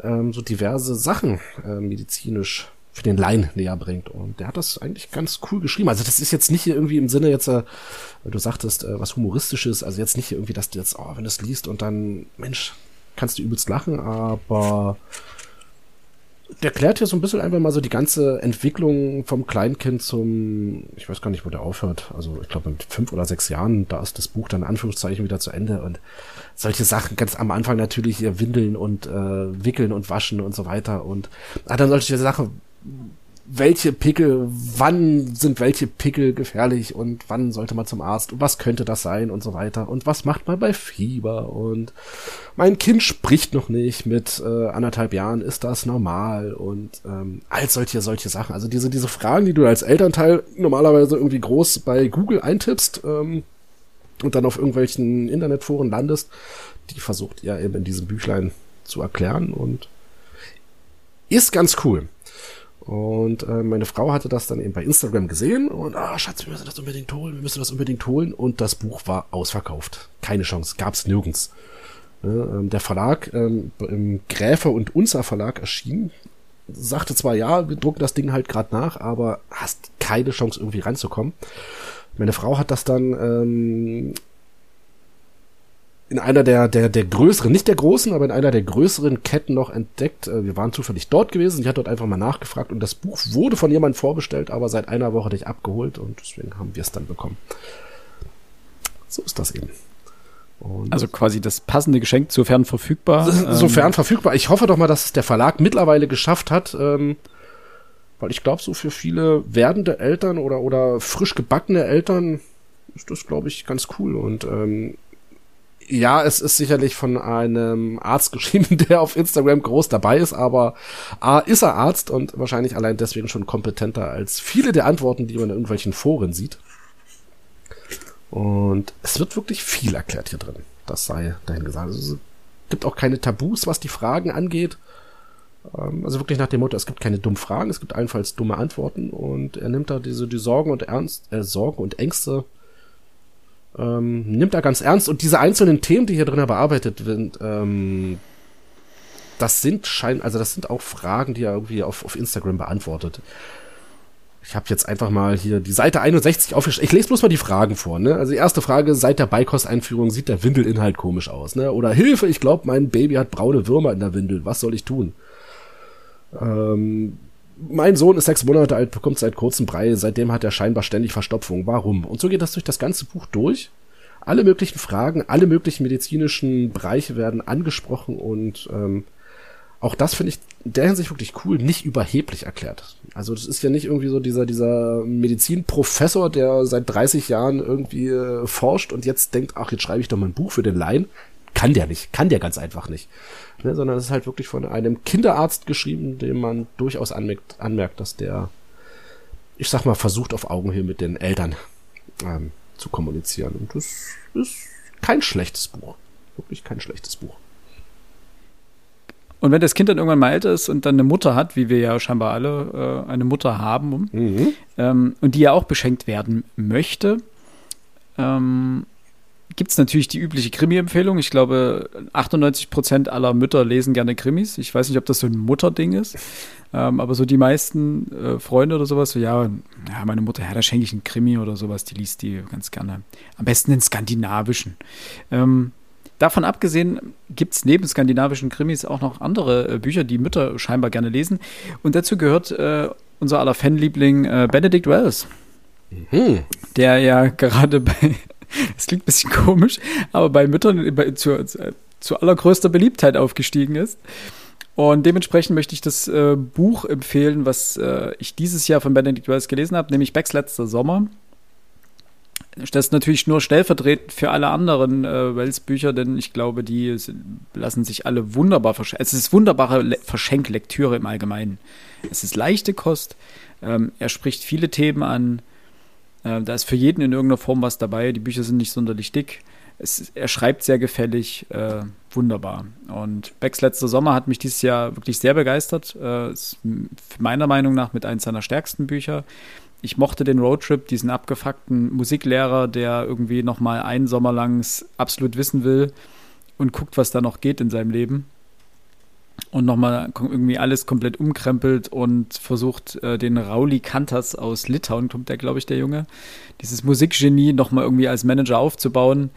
ähm, so diverse Sachen äh, medizinisch für den Laien näher bringt. Und der hat das eigentlich ganz cool geschrieben. Also das ist jetzt nicht irgendwie im Sinne jetzt, äh, du sagtest, äh, was humoristisches, also jetzt nicht irgendwie, dass du jetzt, oh, wenn du es liest und dann, Mensch, kannst du übelst lachen, aber der klärt hier so ein bisschen einfach mal so die ganze Entwicklung vom Kleinkind zum, ich weiß gar nicht, wo der aufhört. Also ich glaube mit fünf oder sechs Jahren, da ist das Buch dann in Anführungszeichen wieder zu Ende und solche Sachen ganz am Anfang natürlich hier Windeln und äh, Wickeln und Waschen und so weiter und hat dann solche Sachen welche Pickel, wann sind welche Pickel gefährlich und wann sollte man zum Arzt und was könnte das sein und so weiter. Und was macht man bei Fieber? Und mein Kind spricht noch nicht mit äh, anderthalb Jahren, ist das normal? Und ähm, all solche, solche Sachen. Also diese, diese Fragen, die du als Elternteil normalerweise irgendwie groß bei Google eintippst ähm, und dann auf irgendwelchen Internetforen landest, die versucht er eben in diesem Büchlein zu erklären. Und ist ganz cool. Und äh, meine Frau hatte das dann eben bei Instagram gesehen und, ah, Schatz, wir müssen das unbedingt holen, wir müssen das unbedingt holen. Und das Buch war ausverkauft. Keine Chance, gab's nirgends. Ja, ähm, der Verlag, ähm, Gräfer und Unser Verlag erschien, sagte zwar, ja, wir drucken das Ding halt gerade nach, aber hast keine Chance irgendwie ranzukommen. Meine Frau hat das dann ähm, in einer der, der, der größeren, nicht der großen, aber in einer der größeren Ketten noch entdeckt. Äh, wir waren zufällig dort gewesen. Sie hat dort einfach mal nachgefragt und das Buch wurde von jemandem vorbestellt, aber seit einer Woche nicht abgeholt und deswegen haben wir es dann bekommen. So ist das eben. Und also quasi das passende Geschenk, sofern verfügbar. Sofern ähm, verfügbar. Ich hoffe doch mal, dass es der Verlag mittlerweile geschafft hat, ähm, weil ich glaube, so für viele werdende Eltern oder, oder frisch gebackene Eltern ist das, glaube ich, ganz cool. Und ähm, ja, es ist sicherlich von einem Arzt geschrieben, der auf Instagram groß dabei ist, aber A, ist er Arzt und wahrscheinlich allein deswegen schon kompetenter als viele der Antworten, die man in irgendwelchen Foren sieht. Und es wird wirklich viel erklärt hier drin. Das sei dahin gesagt. Also es gibt auch keine Tabus, was die Fragen angeht. Ähm, also wirklich nach dem Motto, es gibt keine dummen Fragen, es gibt allenfalls dumme Antworten und er nimmt da diese die Sorgen und Ernst, äh, Sorgen und Ängste ähm, nimmt er ganz ernst und diese einzelnen Themen, die hier drin bearbeitet sind, ähm, das sind schein, also das sind auch Fragen, die er irgendwie auf, auf Instagram beantwortet. Ich habe jetzt einfach mal hier die Seite 61 aufgeschrieben. Ich lese bloß mal die Fragen vor. Ne? Also die erste Frage, seit der Beikosteinführung sieht der Windelinhalt komisch aus. Ne? Oder Hilfe, ich glaube, mein Baby hat braune Würmer in der Windel. Was soll ich tun? Ähm, mein Sohn ist sechs Monate alt, bekommt seit kurzem Brei, seitdem hat er scheinbar ständig Verstopfung. Warum? Und so geht das durch das ganze Buch durch. Alle möglichen Fragen, alle möglichen medizinischen Bereiche werden angesprochen und ähm, auch das finde ich in der Hinsicht wirklich cool, nicht überheblich erklärt. Also das ist ja nicht irgendwie so dieser, dieser Medizinprofessor, der seit 30 Jahren irgendwie äh, forscht und jetzt denkt, ach, jetzt schreibe ich doch mal ein Buch für den Laien. Kann der nicht, kann der ganz einfach nicht ne, sondern es ist halt wirklich von einem Kinderarzt geschrieben, dem man durchaus anmerkt, anmerkt dass der, ich sag mal, versucht auf Augenhöhe mit den Eltern ähm, zu kommunizieren. Und das ist kein schlechtes Buch. Wirklich kein schlechtes Buch. Und wenn das Kind dann irgendwann mal älter ist und dann eine Mutter hat, wie wir ja scheinbar alle äh, eine Mutter haben, mhm. ähm, und die ja auch beschenkt werden möchte, ähm, gibt es natürlich die übliche Krimi-Empfehlung. Ich glaube, 98 Prozent aller Mütter lesen gerne Krimis. Ich weiß nicht, ob das so ein Mutterding ist. Ähm, aber so die meisten äh, Freunde oder sowas, so, ja, ja, meine Mutter, ja, da schenke ich einen Krimi oder sowas, die liest die ganz gerne. Am besten den skandinavischen. Ähm, davon abgesehen gibt es neben skandinavischen Krimis auch noch andere äh, Bücher, die Mütter scheinbar gerne lesen. Und dazu gehört äh, unser aller Fanliebling äh, Benedict Wells. Mhm. Der ja gerade bei das klingt ein bisschen komisch, aber bei Müttern bei, zu, zu allergrößter Beliebtheit aufgestiegen ist. Und dementsprechend möchte ich das äh, Buch empfehlen, was äh, ich dieses Jahr von Benedict Wells gelesen habe, nämlich Becks letzter Sommer. Das ist natürlich nur stellvertretend für alle anderen äh, Wells-Bücher, denn ich glaube, die lassen sich alle wunderbar verschenken. Es ist wunderbare Le Verschenklektüre im Allgemeinen. Es ist leichte Kost. Ähm, er spricht viele Themen an. Äh, da ist für jeden in irgendeiner Form was dabei. Die Bücher sind nicht sonderlich dick. Es, er schreibt sehr gefällig, äh, wunderbar. Und Becks letzter Sommer hat mich dieses Jahr wirklich sehr begeistert. Äh, ist meiner Meinung nach mit eins seiner stärksten Bücher. Ich mochte den Roadtrip, diesen abgefuckten Musiklehrer, der irgendwie noch mal einen Sommer lang absolut wissen will und guckt, was da noch geht in seinem Leben und nochmal irgendwie alles komplett umkrempelt und versucht, äh, den Rauli Kantas aus Litauen, kommt der, glaube ich, der Junge, dieses Musikgenie nochmal irgendwie als Manager aufzubauen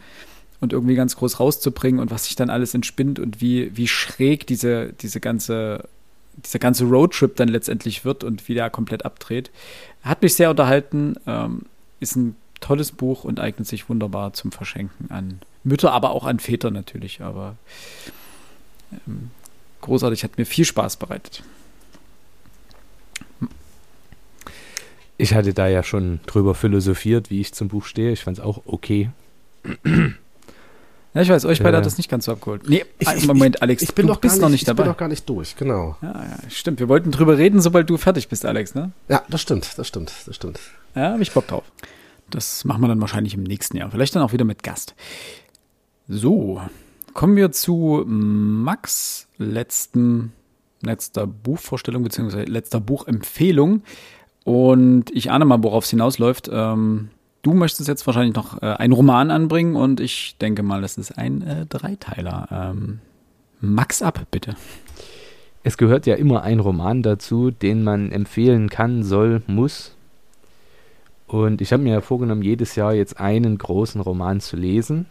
und irgendwie ganz groß rauszubringen und was sich dann alles entspinnt und wie, wie schräg diese, diese ganze, dieser ganze Roadtrip dann letztendlich wird und wie der komplett abdreht. Hat mich sehr unterhalten, ähm, ist ein tolles Buch und eignet sich wunderbar zum Verschenken an Mütter, aber auch an Väter natürlich, aber ähm, großartig, hat mir viel Spaß bereitet. Ich hatte da ja schon drüber philosophiert, wie ich zum Buch stehe. Ich fand es auch okay. Ja, ich weiß, euch beide äh, hat das nicht ganz so abgeholt. Nee, ich, ich, Moment, Alex, ich, bin du doch bist nicht, noch nicht dabei. Ich bin doch gar nicht durch, genau. Ja, ja, stimmt. Wir wollten drüber reden, sobald du fertig bist, Alex, ne? Ja, das stimmt, das stimmt, das stimmt. Ja, hab ich Bock drauf. Das machen wir dann wahrscheinlich im nächsten Jahr. Vielleicht dann auch wieder mit Gast. So, kommen wir zu Max letzten letzter Buchvorstellung bzw. letzter Buchempfehlung. Und ich ahne mal, worauf es hinausläuft. Ähm, du möchtest jetzt wahrscheinlich noch äh, einen Roman anbringen und ich denke mal, das ist ein äh, Dreiteiler. Ähm, Max ab, bitte. Es gehört ja immer ein Roman dazu, den man empfehlen kann, soll, muss. Und ich habe mir ja vorgenommen, jedes Jahr jetzt einen großen Roman zu lesen.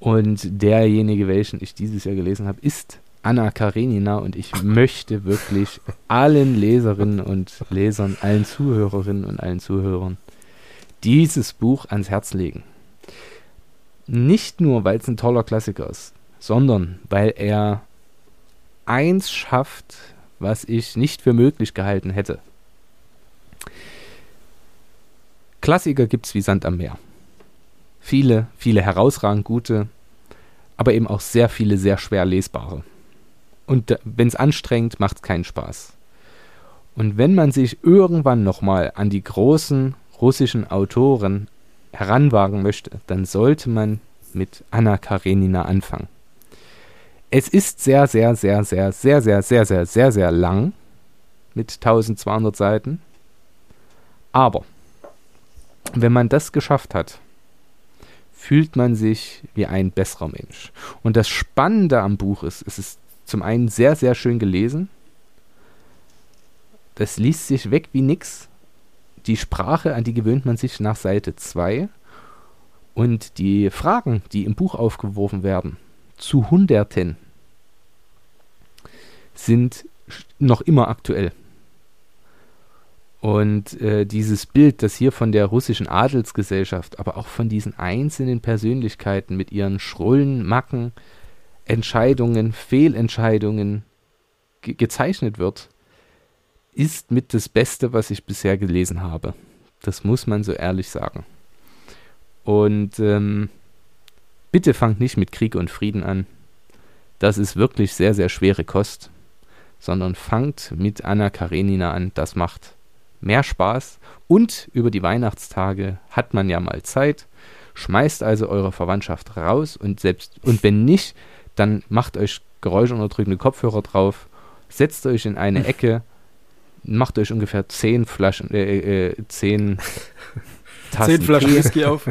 Und derjenige, welchen ich dieses Jahr gelesen habe, ist Anna Karenina. Und ich möchte wirklich allen Leserinnen und Lesern, allen Zuhörerinnen und allen Zuhörern dieses Buch ans Herz legen. Nicht nur, weil es ein toller Klassiker ist, sondern weil er eins schafft, was ich nicht für möglich gehalten hätte. Klassiker gibt es wie Sand am Meer. Viele, viele herausragend gute, aber eben auch sehr viele sehr schwer lesbare. Und wenn es anstrengt, macht es keinen Spaß. Und wenn man sich irgendwann nochmal an die großen russischen Autoren heranwagen möchte, dann sollte man mit Anna Karenina anfangen. Es ist sehr, sehr, sehr, sehr, sehr, sehr, sehr, sehr, sehr, sehr lang mit 1200 Seiten. Aber wenn man das geschafft hat, fühlt man sich wie ein besserer Mensch. Und das Spannende am Buch ist, es ist zum einen sehr, sehr schön gelesen. Das liest sich weg wie nix. Die Sprache, an die gewöhnt man sich nach Seite 2. Und die Fragen, die im Buch aufgeworfen werden, zu Hunderten sind noch immer aktuell. Und äh, dieses Bild, das hier von der russischen Adelsgesellschaft, aber auch von diesen einzelnen Persönlichkeiten mit ihren Schrullen, Macken, Entscheidungen, Fehlentscheidungen ge gezeichnet wird, ist mit das Beste, was ich bisher gelesen habe. Das muss man so ehrlich sagen. Und ähm, bitte fangt nicht mit Krieg und Frieden an. Das ist wirklich sehr, sehr schwere Kost. Sondern fangt mit Anna Karenina an. Das macht mehr Spaß. Und über die Weihnachtstage hat man ja mal Zeit. Schmeißt also eure Verwandtschaft raus und selbst und wenn nicht, dann macht euch geräuschunterdrückende Kopfhörer drauf, setzt euch in eine Ecke, macht euch ungefähr zehn Flaschen, äh, äh, zehn Tassen Zehn Flaschen Whisky auf.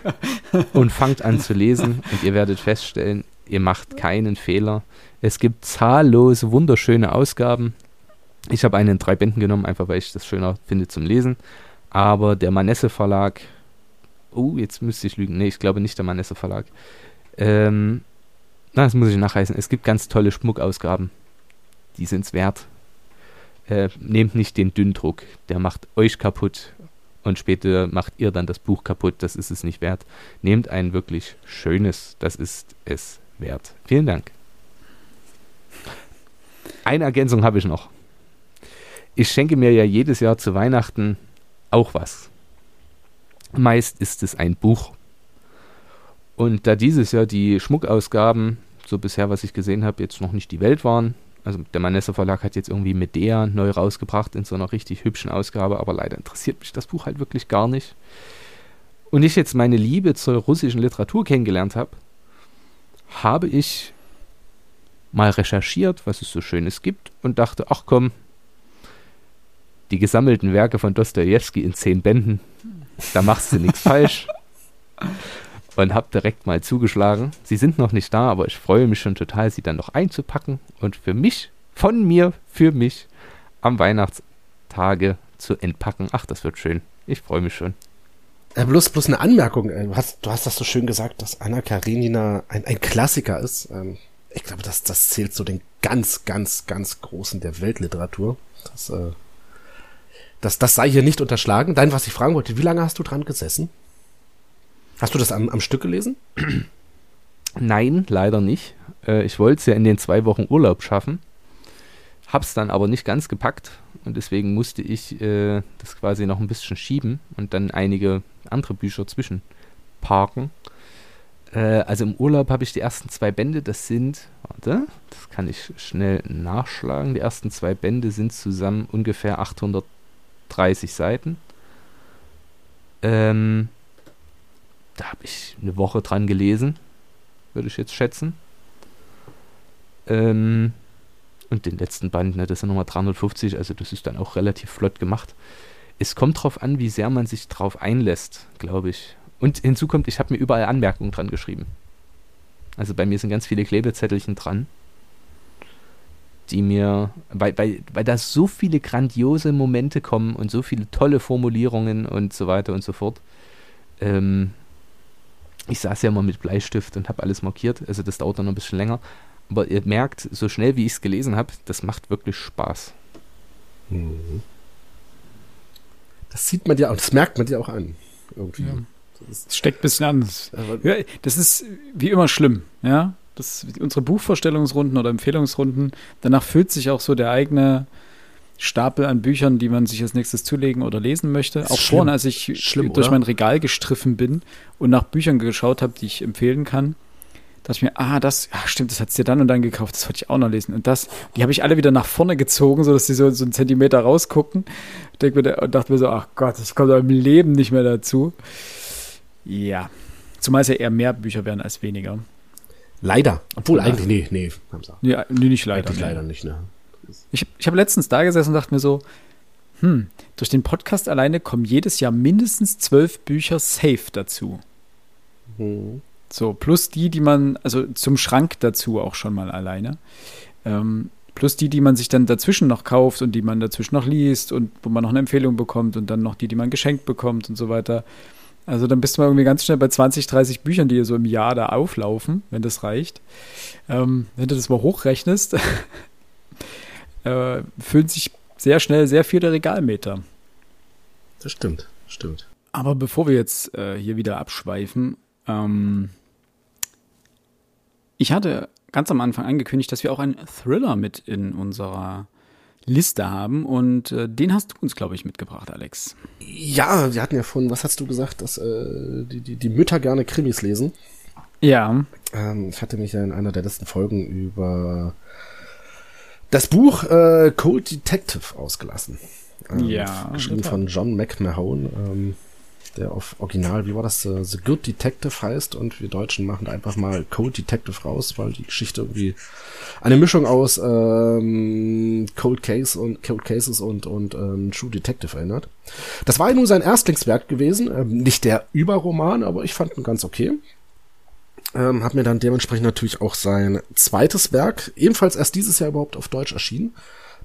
und fangt an zu lesen und ihr werdet feststellen, ihr macht keinen Fehler. Es gibt zahllose, wunderschöne Ausgaben. Ich habe einen in drei Bänden genommen, einfach weil ich das schöner finde zum Lesen. Aber der Manesse Verlag, oh, jetzt müsste ich lügen. Nee, ich glaube nicht der Manesse Verlag. Ähm, na, das muss ich nachreißen. Es gibt ganz tolle Schmuckausgaben. Die sind es wert. Äh, nehmt nicht den Dünndruck, der macht euch kaputt und später macht ihr dann das Buch kaputt. Das ist es nicht wert. Nehmt ein wirklich schönes, das ist es wert. Vielen Dank. Eine Ergänzung habe ich noch. Ich schenke mir ja jedes Jahr zu Weihnachten auch was. Meist ist es ein Buch. Und da dieses Jahr die Schmuckausgaben, so bisher was ich gesehen habe, jetzt noch nicht die Welt waren, also der Manessa Verlag hat jetzt irgendwie Medea neu rausgebracht in so einer richtig hübschen Ausgabe, aber leider interessiert mich das Buch halt wirklich gar nicht. Und ich jetzt meine Liebe zur russischen Literatur kennengelernt habe, habe ich mal recherchiert, was es so Schönes gibt und dachte, ach komm, die gesammelten Werke von Dostoevsky in zehn Bänden, da machst du nichts falsch. Und habe direkt mal zugeschlagen. Sie sind noch nicht da, aber ich freue mich schon total, sie dann noch einzupacken und für mich, von mir, für mich am Weihnachtstage zu entpacken. Ach, das wird schön. Ich freue mich schon. Äh, bloß, bloß eine Anmerkung. Äh, du hast, du hast das so schön gesagt, dass Anna Karenina ein, ein Klassiker ist. Ähm, ich glaube, das, das zählt zu den ganz, ganz, ganz Großen der Weltliteratur. Das, äh, das, das sei hier nicht unterschlagen. Dein, was ich fragen wollte, wie lange hast du dran gesessen? Hast du das am, am Stück gelesen? Nein, leider nicht. Äh, ich wollte es ja in den zwei Wochen Urlaub schaffen, hab's dann aber nicht ganz gepackt und deswegen musste ich äh, das quasi noch ein bisschen schieben und dann einige andere Bücher zwischen parken. Äh, also im Urlaub habe ich die ersten zwei Bände, das sind, warte, das kann ich schnell nachschlagen. Die ersten zwei Bände sind zusammen ungefähr 830 Seiten. Ähm, da habe ich eine Woche dran gelesen, würde ich jetzt schätzen. Ähm, und den letzten Band, ne, das sind nochmal 350, also das ist dann auch relativ flott gemacht. Es kommt drauf an, wie sehr man sich drauf einlässt, glaube ich. Und hinzu kommt, ich habe mir überall Anmerkungen dran geschrieben. Also bei mir sind ganz viele Klebezettelchen dran, die mir, weil, weil, weil da so viele grandiose Momente kommen und so viele tolle Formulierungen und so weiter und so fort. Ähm, ich saß ja immer mit Bleistift und habe alles markiert, also das dauert dann noch ein bisschen länger. Aber ihr merkt, so schnell wie ich es gelesen habe, das macht wirklich Spaß. Mhm. Das sieht man ja auch, das merkt man ja auch an. Irgendwie. Ja. Das steckt ein bisschen an. Das ist wie immer schlimm, ja. Das, unsere Buchvorstellungsrunden oder Empfehlungsrunden, danach füllt sich auch so der eigene Stapel an Büchern, die man sich als nächstes zulegen oder lesen möchte. Auch vorhin, als ich schlimm, durch oder? mein Regal gestriffen bin und nach Büchern geschaut habe, die ich empfehlen kann, dachte ich mir, ah, das, ach stimmt, das hat's dir dann und dann gekauft, das wollte ich auch noch lesen. Und das, die habe ich alle wieder nach vorne gezogen, sodass die so, so einen Zentimeter rausgucken. Denk mir, und dachte mir so, ach Gott, ich komme im Leben nicht mehr dazu. Ja. Zumal es ja eher mehr Bücher werden als weniger. Leider. Obwohl ja. eigentlich, nee, nee, haben sie Ja, nee, nicht leider. Eigentlich leider nicht, ne? Ich, ich habe letztens da gesessen und dachte mir so, hm, durch den Podcast alleine kommen jedes Jahr mindestens zwölf Bücher safe dazu. Hm. So, plus die, die man, also zum Schrank dazu auch schon mal alleine. Ähm, plus die, die man sich dann dazwischen noch kauft und die man dazwischen noch liest und wo man noch eine Empfehlung bekommt und dann noch die, die man geschenkt bekommt und so weiter. Also dann bist du mal irgendwie ganz schnell bei 20, 30 Büchern, die so im Jahr da auflaufen, wenn das reicht. Ähm, wenn du das mal hochrechnest, äh, füllen sich sehr schnell sehr viele Regalmeter. Das stimmt, stimmt. Aber bevor wir jetzt äh, hier wieder abschweifen, ähm, ich hatte ganz am Anfang angekündigt, dass wir auch einen Thriller mit in unserer Liste haben und äh, den hast du uns, glaube ich, mitgebracht, Alex. Ja, wir hatten ja von, was hast du gesagt, dass äh, die, die, die Mütter gerne Krimis lesen. Ja. Ähm, ich hatte mich ja in einer der letzten Folgen über das Buch äh, Cold Detective ausgelassen. Ähm, ja. Geschrieben von John McMahon. Ähm, der auf Original, wie war das, uh, The Good Detective heißt und wir Deutschen machen einfach mal Cold Detective raus, weil die Geschichte irgendwie eine Mischung aus ähm, Cold Case und Cold Cases und und ähm, True Detective erinnert. Das war ja nur sein Erstlingswerk gewesen, ähm, nicht der Überroman, aber ich fand ihn ganz okay. Ähm, hab mir dann dementsprechend natürlich auch sein zweites Werk, ebenfalls erst dieses Jahr überhaupt auf Deutsch erschienen,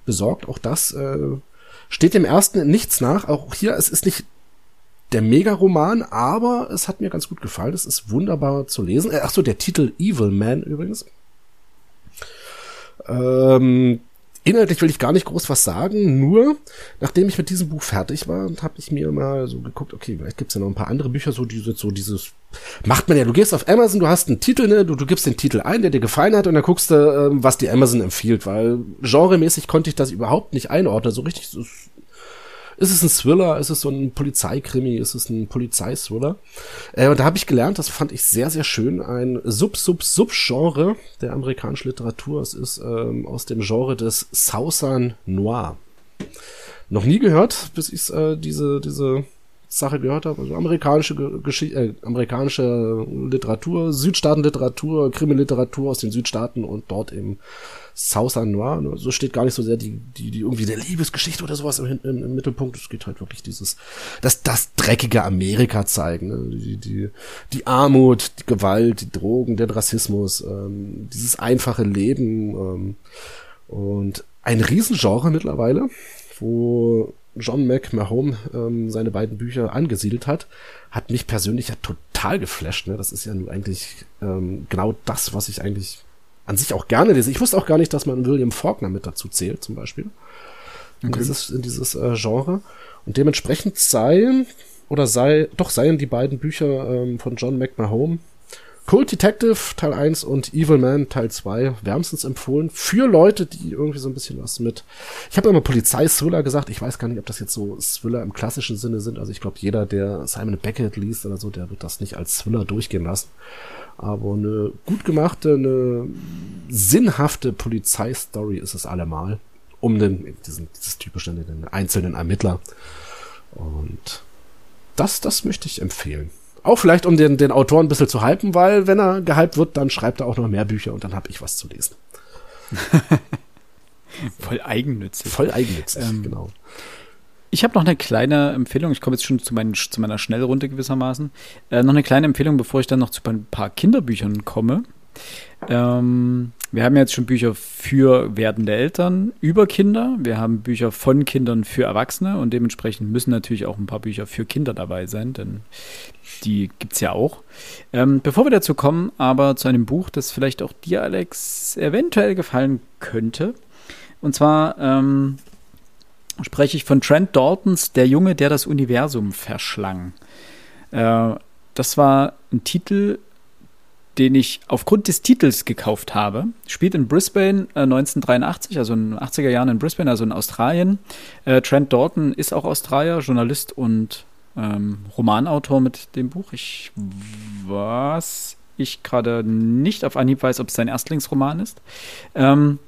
besorgt. Auch das äh, steht dem ersten nichts nach. Auch hier, es ist nicht der Mega-Roman, aber es hat mir ganz gut gefallen. Es ist wunderbar zu lesen. Äh, ach so, der Titel Evil Man übrigens. Ähm, inhaltlich will ich gar nicht groß was sagen, nur nachdem ich mit diesem Buch fertig war, habe ich mir mal so geguckt, okay, vielleicht gibt's ja noch ein paar andere Bücher, so dieses, so dieses, macht man ja, du gehst auf Amazon, du hast einen Titel, ne, du, du gibst den Titel ein, der dir gefallen hat und dann guckst du, ähm, was dir Amazon empfiehlt, weil genremäßig konnte ich das überhaupt nicht einordnen, so richtig, so, ist es ein Thriller? Ist es so ein Polizeikrimi? Ist es ein Polizeithriller? Äh, und da habe ich gelernt, das fand ich sehr, sehr schön, ein Sub-Sub-Sub-Genre der amerikanischen Literatur. Es ist ähm, aus dem Genre des Southern Noir. Noch nie gehört, bis ich äh, diese, diese Sache gehört habe. Also amerikanische Geschichte, äh, amerikanische Literatur, Südstaatenliteratur, Krimiliteratur aus den Südstaaten und dort eben Southern Noir. Ne? So steht gar nicht so sehr die, die, die irgendwie der Liebesgeschichte oder sowas im, im, im Mittelpunkt. Es geht halt wirklich dieses, das, das dreckige Amerika zeigen. Ne? Die, die, die Armut, die Gewalt, die Drogen, der Rassismus, ähm, dieses einfache Leben ähm, und ein Riesengenre mittlerweile, wo John McMahon ähm, seine beiden Bücher angesiedelt hat, hat mich persönlich ja total geflasht. Ne? Das ist ja nun eigentlich ähm, genau das, was ich eigentlich an sich auch gerne lese. Ich wusste auch gar nicht, dass man William Faulkner mit dazu zählt, zum Beispiel. Okay. In dieses, in dieses äh, Genre. Und dementsprechend seien, oder sei, doch seien die beiden Bücher ähm, von John McMahon, Cold Detective Teil 1 und Evil Man Teil 2 wärmstens empfohlen für Leute, die irgendwie so ein bisschen was mit. Ich habe immer Polizei-Thriller gesagt. Ich weiß gar nicht, ob das jetzt so Thriller im klassischen Sinne sind. Also ich glaube, jeder, der Simon Beckett liest oder so, der wird das nicht als Thriller durchgehen lassen aber eine gut gemachte, eine sinnhafte Polizeistory ist es allemal. Um den, diesen, dieses typische, den einzelnen Ermittler. Und das, das möchte ich empfehlen. Auch vielleicht, um den, den Autor ein bisschen zu hypen, weil wenn er gehypt wird, dann schreibt er auch noch mehr Bücher und dann habe ich was zu lesen. Voll eigennützig. Voll eigennützig, ähm, genau. Ich habe noch eine kleine Empfehlung. Ich komme jetzt schon zu, mein, zu meiner Schnellrunde gewissermaßen. Äh, noch eine kleine Empfehlung, bevor ich dann noch zu ein paar Kinderbüchern komme. Ähm, wir haben jetzt schon Bücher für werdende Eltern über Kinder. Wir haben Bücher von Kindern für Erwachsene und dementsprechend müssen natürlich auch ein paar Bücher für Kinder dabei sein, denn die gibt es ja auch. Ähm, bevor wir dazu kommen, aber zu einem Buch, das vielleicht auch dir, Alex, eventuell gefallen könnte. Und zwar ähm, spreche ich von Trent Daltons Der Junge, der das Universum verschlang. Äh, das war ein Titel, den ich aufgrund des Titels gekauft habe. Spielt in Brisbane äh, 1983, also in den 80er Jahren in Brisbane, also in Australien. Äh, Trent Dalton ist auch Australier, Journalist und ähm, Romanautor mit dem Buch. Ich was ich gerade nicht auf Anhieb weiß, ob es sein Erstlingsroman ist. Ähm,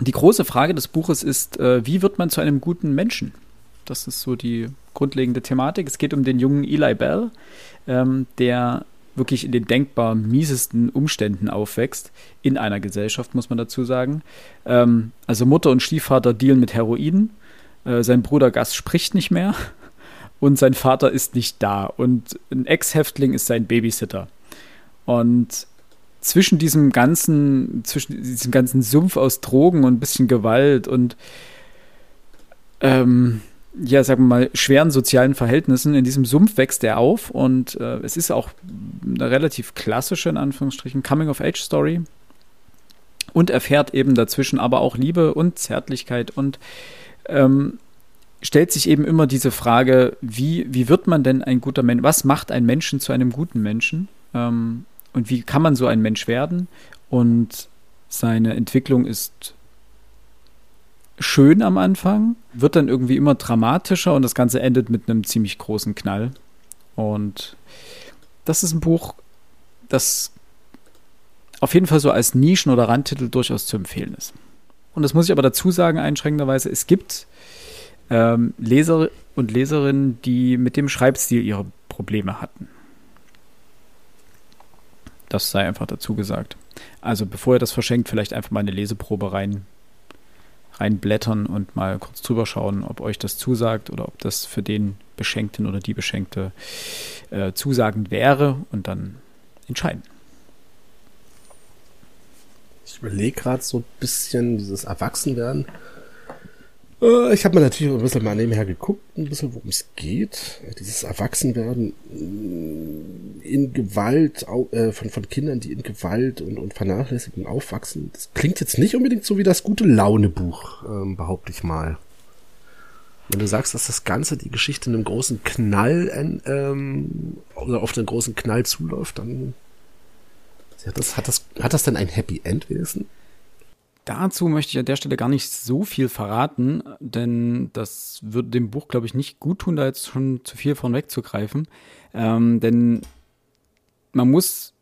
die große Frage des Buches ist, äh, wie wird man zu einem guten Menschen? Das ist so die grundlegende Thematik. Es geht um den jungen Eli Bell, ähm, der wirklich in den denkbar miesesten Umständen aufwächst, in einer Gesellschaft, muss man dazu sagen. Ähm, also Mutter und Stiefvater dealen mit Heroin, äh, sein Bruder Gas spricht nicht mehr und sein Vater ist nicht da und ein Ex-Häftling ist sein Babysitter. Und zwischen diesem ganzen, zwischen diesem ganzen Sumpf aus Drogen und ein bisschen Gewalt und ähm, ja, sagen wir mal, schweren sozialen Verhältnissen. In diesem Sumpf wächst er auf und äh, es ist auch eine relativ klassische, in Anführungsstrichen, Coming-of-Age-Story. Und erfährt eben dazwischen aber auch Liebe und Zärtlichkeit und ähm, stellt sich eben immer diese Frage, wie, wie wird man denn ein guter Mensch? Was macht ein Menschen zu einem guten Menschen? Ähm, und wie kann man so ein Mensch werden? Und seine Entwicklung ist schön am Anfang, wird dann irgendwie immer dramatischer und das Ganze endet mit einem ziemlich großen Knall. Und das ist ein Buch, das auf jeden Fall so als Nischen- oder Randtitel durchaus zu empfehlen ist. Und das muss ich aber dazu sagen, einschränkenderweise, es gibt ähm, Leser und Leserinnen, die mit dem Schreibstil ihre Probleme hatten. Das sei einfach dazu gesagt. Also bevor ihr das verschenkt, vielleicht einfach mal eine Leseprobe rein, reinblättern und mal kurz drüber schauen, ob euch das zusagt oder ob das für den Beschenkten oder die Beschenkte äh, zusagend wäre und dann entscheiden. Ich überlege gerade so ein bisschen dieses Erwachsenwerden. Äh, ich habe mir natürlich ein bisschen mal nebenher geguckt, ein bisschen worum es geht. Dieses Erwachsenwerden mm, in Gewalt, äh, von, von Kindern, die in Gewalt und, und Vernachlässigung aufwachsen. Das klingt jetzt nicht unbedingt so wie das gute Laune-Buch, ähm, behaupte ich mal. Wenn du sagst, dass das Ganze die Geschichte einem großen Knall ähm, oder auf einen großen Knall zuläuft, dann hat das, hat das, hat das denn ein Happy End gewesen? Dazu möchte ich an der Stelle gar nicht so viel verraten, denn das würde dem Buch, glaube ich, nicht gut tun, da jetzt schon zu viel von wegzugreifen. Ähm, denn man muss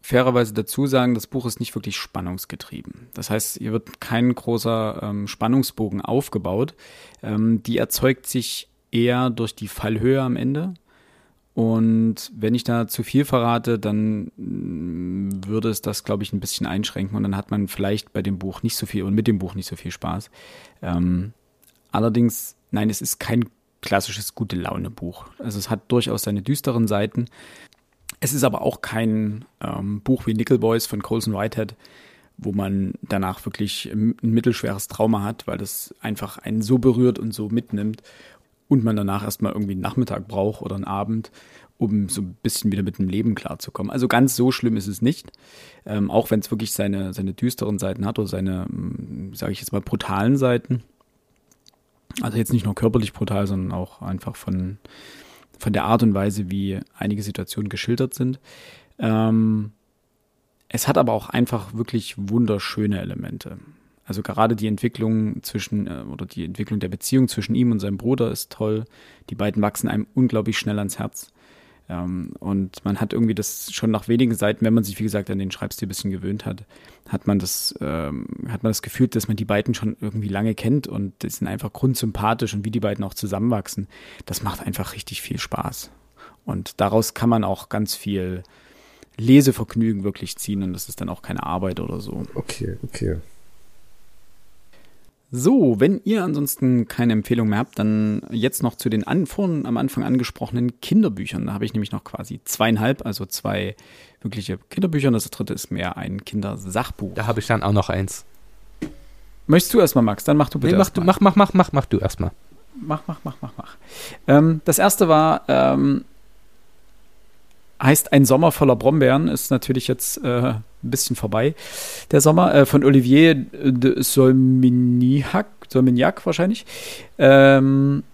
fairerweise dazu sagen, das Buch ist nicht wirklich spannungsgetrieben. Das heißt, hier wird kein großer ähm, Spannungsbogen aufgebaut. Ähm, die erzeugt sich eher durch die Fallhöhe am Ende. Und wenn ich da zu viel verrate, dann mm, würde es das, glaube ich, ein bisschen einschränken und dann hat man vielleicht bei dem Buch nicht so viel und mit dem Buch nicht so viel Spaß. Ähm, allerdings, nein, es ist kein klassisches gute Laune Buch. Also es hat durchaus seine düsteren Seiten. Es ist aber auch kein ähm, Buch wie Nickel Boys von Colson Whitehead, wo man danach wirklich ein mittelschweres Trauma hat, weil das einfach einen so berührt und so mitnimmt und man danach erstmal irgendwie einen Nachmittag braucht oder einen Abend, um so ein bisschen wieder mit dem Leben klarzukommen. Also ganz so schlimm ist es nicht, ähm, auch wenn es wirklich seine, seine düsteren Seiten hat oder seine, hm, sage ich jetzt mal, brutalen Seiten. Also jetzt nicht nur körperlich brutal, sondern auch einfach von, von der Art und Weise, wie einige Situationen geschildert sind. Ähm, es hat aber auch einfach wirklich wunderschöne Elemente. Also gerade die Entwicklung zwischen äh, oder die Entwicklung der Beziehung zwischen ihm und seinem Bruder ist toll. Die beiden wachsen einem unglaublich schnell ans Herz. Ähm, und man hat irgendwie das schon nach wenigen Seiten, wenn man sich wie gesagt an den Schreibstil ein bisschen gewöhnt hat, hat man das ähm, hat man das Gefühl, dass man die beiden schon irgendwie lange kennt und die sind einfach grundsympathisch und wie die beiden auch zusammenwachsen. Das macht einfach richtig viel Spaß. Und daraus kann man auch ganz viel Lesevergnügen wirklich ziehen und das ist dann auch keine Arbeit oder so. Okay, okay. So, wenn ihr ansonsten keine Empfehlung mehr habt, dann jetzt noch zu den an, vorhin am Anfang angesprochenen Kinderbüchern. Da habe ich nämlich noch quasi zweieinhalb, also zwei wirkliche Kinderbücher. Und das dritte ist mehr ein Kindersachbuch. Da habe ich dann auch noch eins. Möchtest du erstmal, Max? Dann mach du bitte. Nee, mach, du, mach, mach, mach, mach, mach du erstmal. Mach, mach, mach, mach, mach. Ähm, das erste war, ähm, heißt Ein Sommer voller Brombeeren, ist natürlich jetzt äh, ein bisschen vorbei. Der Sommer äh, von Olivier de Solminiac, Solminiac wahrscheinlich. Ähm,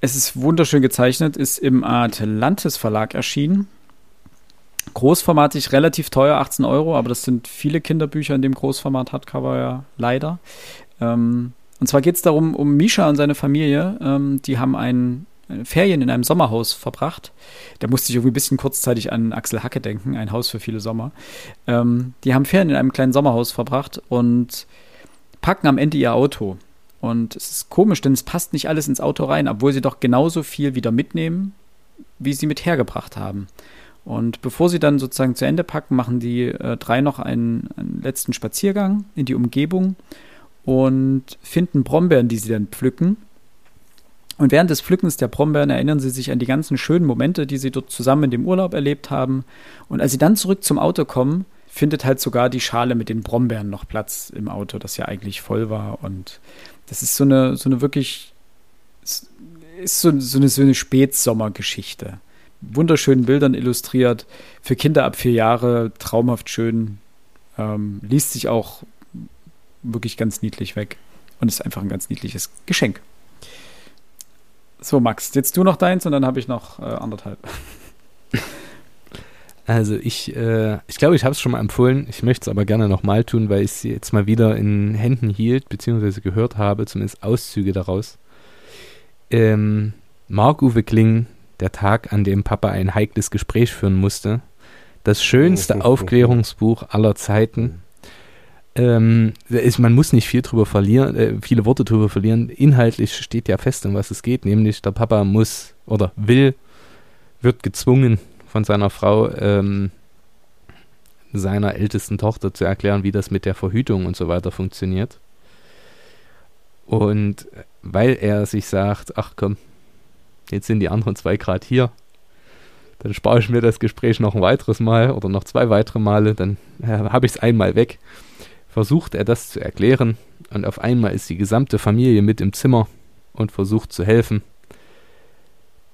es ist wunderschön gezeichnet, ist im Atlantis Verlag erschienen. Großformatig relativ teuer, 18 Euro, aber das sind viele Kinderbücher in dem Großformat Hardcover ja leider. Ähm, und zwar geht es darum, um Misha und seine Familie. Ähm, die haben ein äh, Ferien in einem Sommerhaus verbracht. Da musste ich irgendwie ein bisschen kurzzeitig an Axel Hacke denken, ein Haus für viele Sommer. Ähm, die haben Ferien in einem kleinen Sommerhaus verbracht und packen am Ende ihr Auto. Und es ist komisch, denn es passt nicht alles ins Auto rein, obwohl sie doch genauso viel wieder mitnehmen, wie sie mit hergebracht haben. Und bevor sie dann sozusagen zu Ende packen, machen die äh, drei noch einen, einen letzten Spaziergang in die Umgebung und finden Brombeeren, die sie dann pflücken und während des Pflückens der Brombeeren erinnern sie sich an die ganzen schönen Momente, die sie dort zusammen in dem Urlaub erlebt haben. Und als sie dann zurück zum Auto kommen, findet halt sogar die Schale mit den Brombeeren noch Platz im Auto, das ja eigentlich voll war. Und das ist so eine, so eine wirklich, ist so, so eine, so eine Spätsommergeschichte. Wunderschönen Bildern illustriert, für Kinder ab vier Jahre, traumhaft schön, ähm, liest sich auch wirklich ganz niedlich weg und ist einfach ein ganz niedliches Geschenk. So, Max, jetzt du noch deins und dann habe ich noch äh, anderthalb. Also ich, äh, ich glaube, ich habe es schon mal empfohlen. Ich möchte es aber gerne nochmal tun, weil ich sie jetzt mal wieder in Händen hielt, beziehungsweise gehört habe, zumindest Auszüge daraus. Ähm, Marc-Uwe Kling, der Tag, an dem Papa ein heikles Gespräch führen musste. Das schönste Aufklärungsbuch aller Zeiten. Ähm, ist, man muss nicht viel drüber verlieren, äh, viele Worte drüber verlieren. Inhaltlich steht ja fest, um was es geht, nämlich der Papa muss oder will, wird gezwungen von seiner Frau, ähm, seiner ältesten Tochter zu erklären, wie das mit der Verhütung und so weiter funktioniert. Und weil er sich sagt, ach komm, jetzt sind die anderen zwei Grad hier, dann spare ich mir das Gespräch noch ein weiteres Mal oder noch zwei weitere Male, dann äh, habe ich es einmal weg versucht er das zu erklären und auf einmal ist die gesamte Familie mit im Zimmer und versucht zu helfen.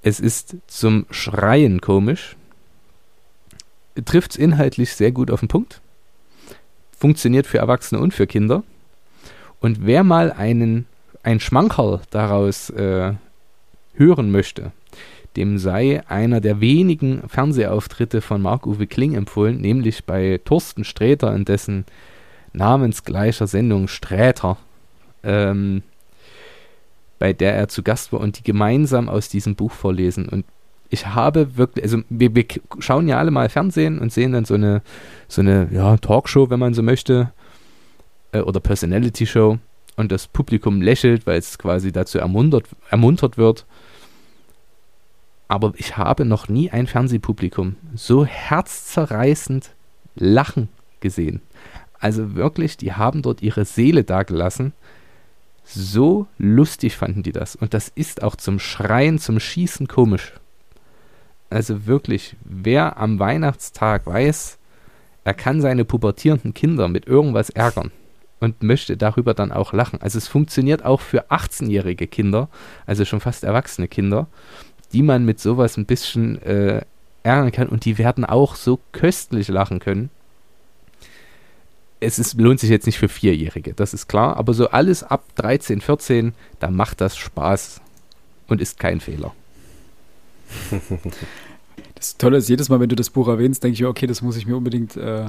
Es ist zum Schreien komisch, trifft es inhaltlich sehr gut auf den Punkt, funktioniert für Erwachsene und für Kinder. Und wer mal einen, ein Schmankerl daraus äh, hören möchte, dem sei einer der wenigen Fernsehauftritte von Marc-Uwe Kling empfohlen, nämlich bei Thorsten Sträter in dessen namensgleicher Sendung Sträter, ähm, bei der er zu Gast war und die gemeinsam aus diesem Buch vorlesen. Und ich habe wirklich, also wir, wir schauen ja alle mal Fernsehen und sehen dann so eine, so eine ja, Talkshow, wenn man so möchte, äh, oder Personality-Show und das Publikum lächelt, weil es quasi dazu ermuntert, ermuntert wird. Aber ich habe noch nie ein Fernsehpublikum so herzzerreißend lachen gesehen. Also wirklich, die haben dort ihre Seele dagelassen. So lustig fanden die das. Und das ist auch zum Schreien, zum Schießen komisch. Also wirklich, wer am Weihnachtstag weiß, er kann seine pubertierenden Kinder mit irgendwas ärgern und möchte darüber dann auch lachen. Also es funktioniert auch für 18-jährige Kinder, also schon fast erwachsene Kinder, die man mit sowas ein bisschen äh, ärgern kann und die werden auch so köstlich lachen können es ist, lohnt sich jetzt nicht für Vierjährige, das ist klar, aber so alles ab 13, 14, da macht das Spaß und ist kein Fehler. Das Tolle ist, jedes Mal, wenn du das Buch erwähnst, denke ich mir, okay, das muss ich mir unbedingt äh,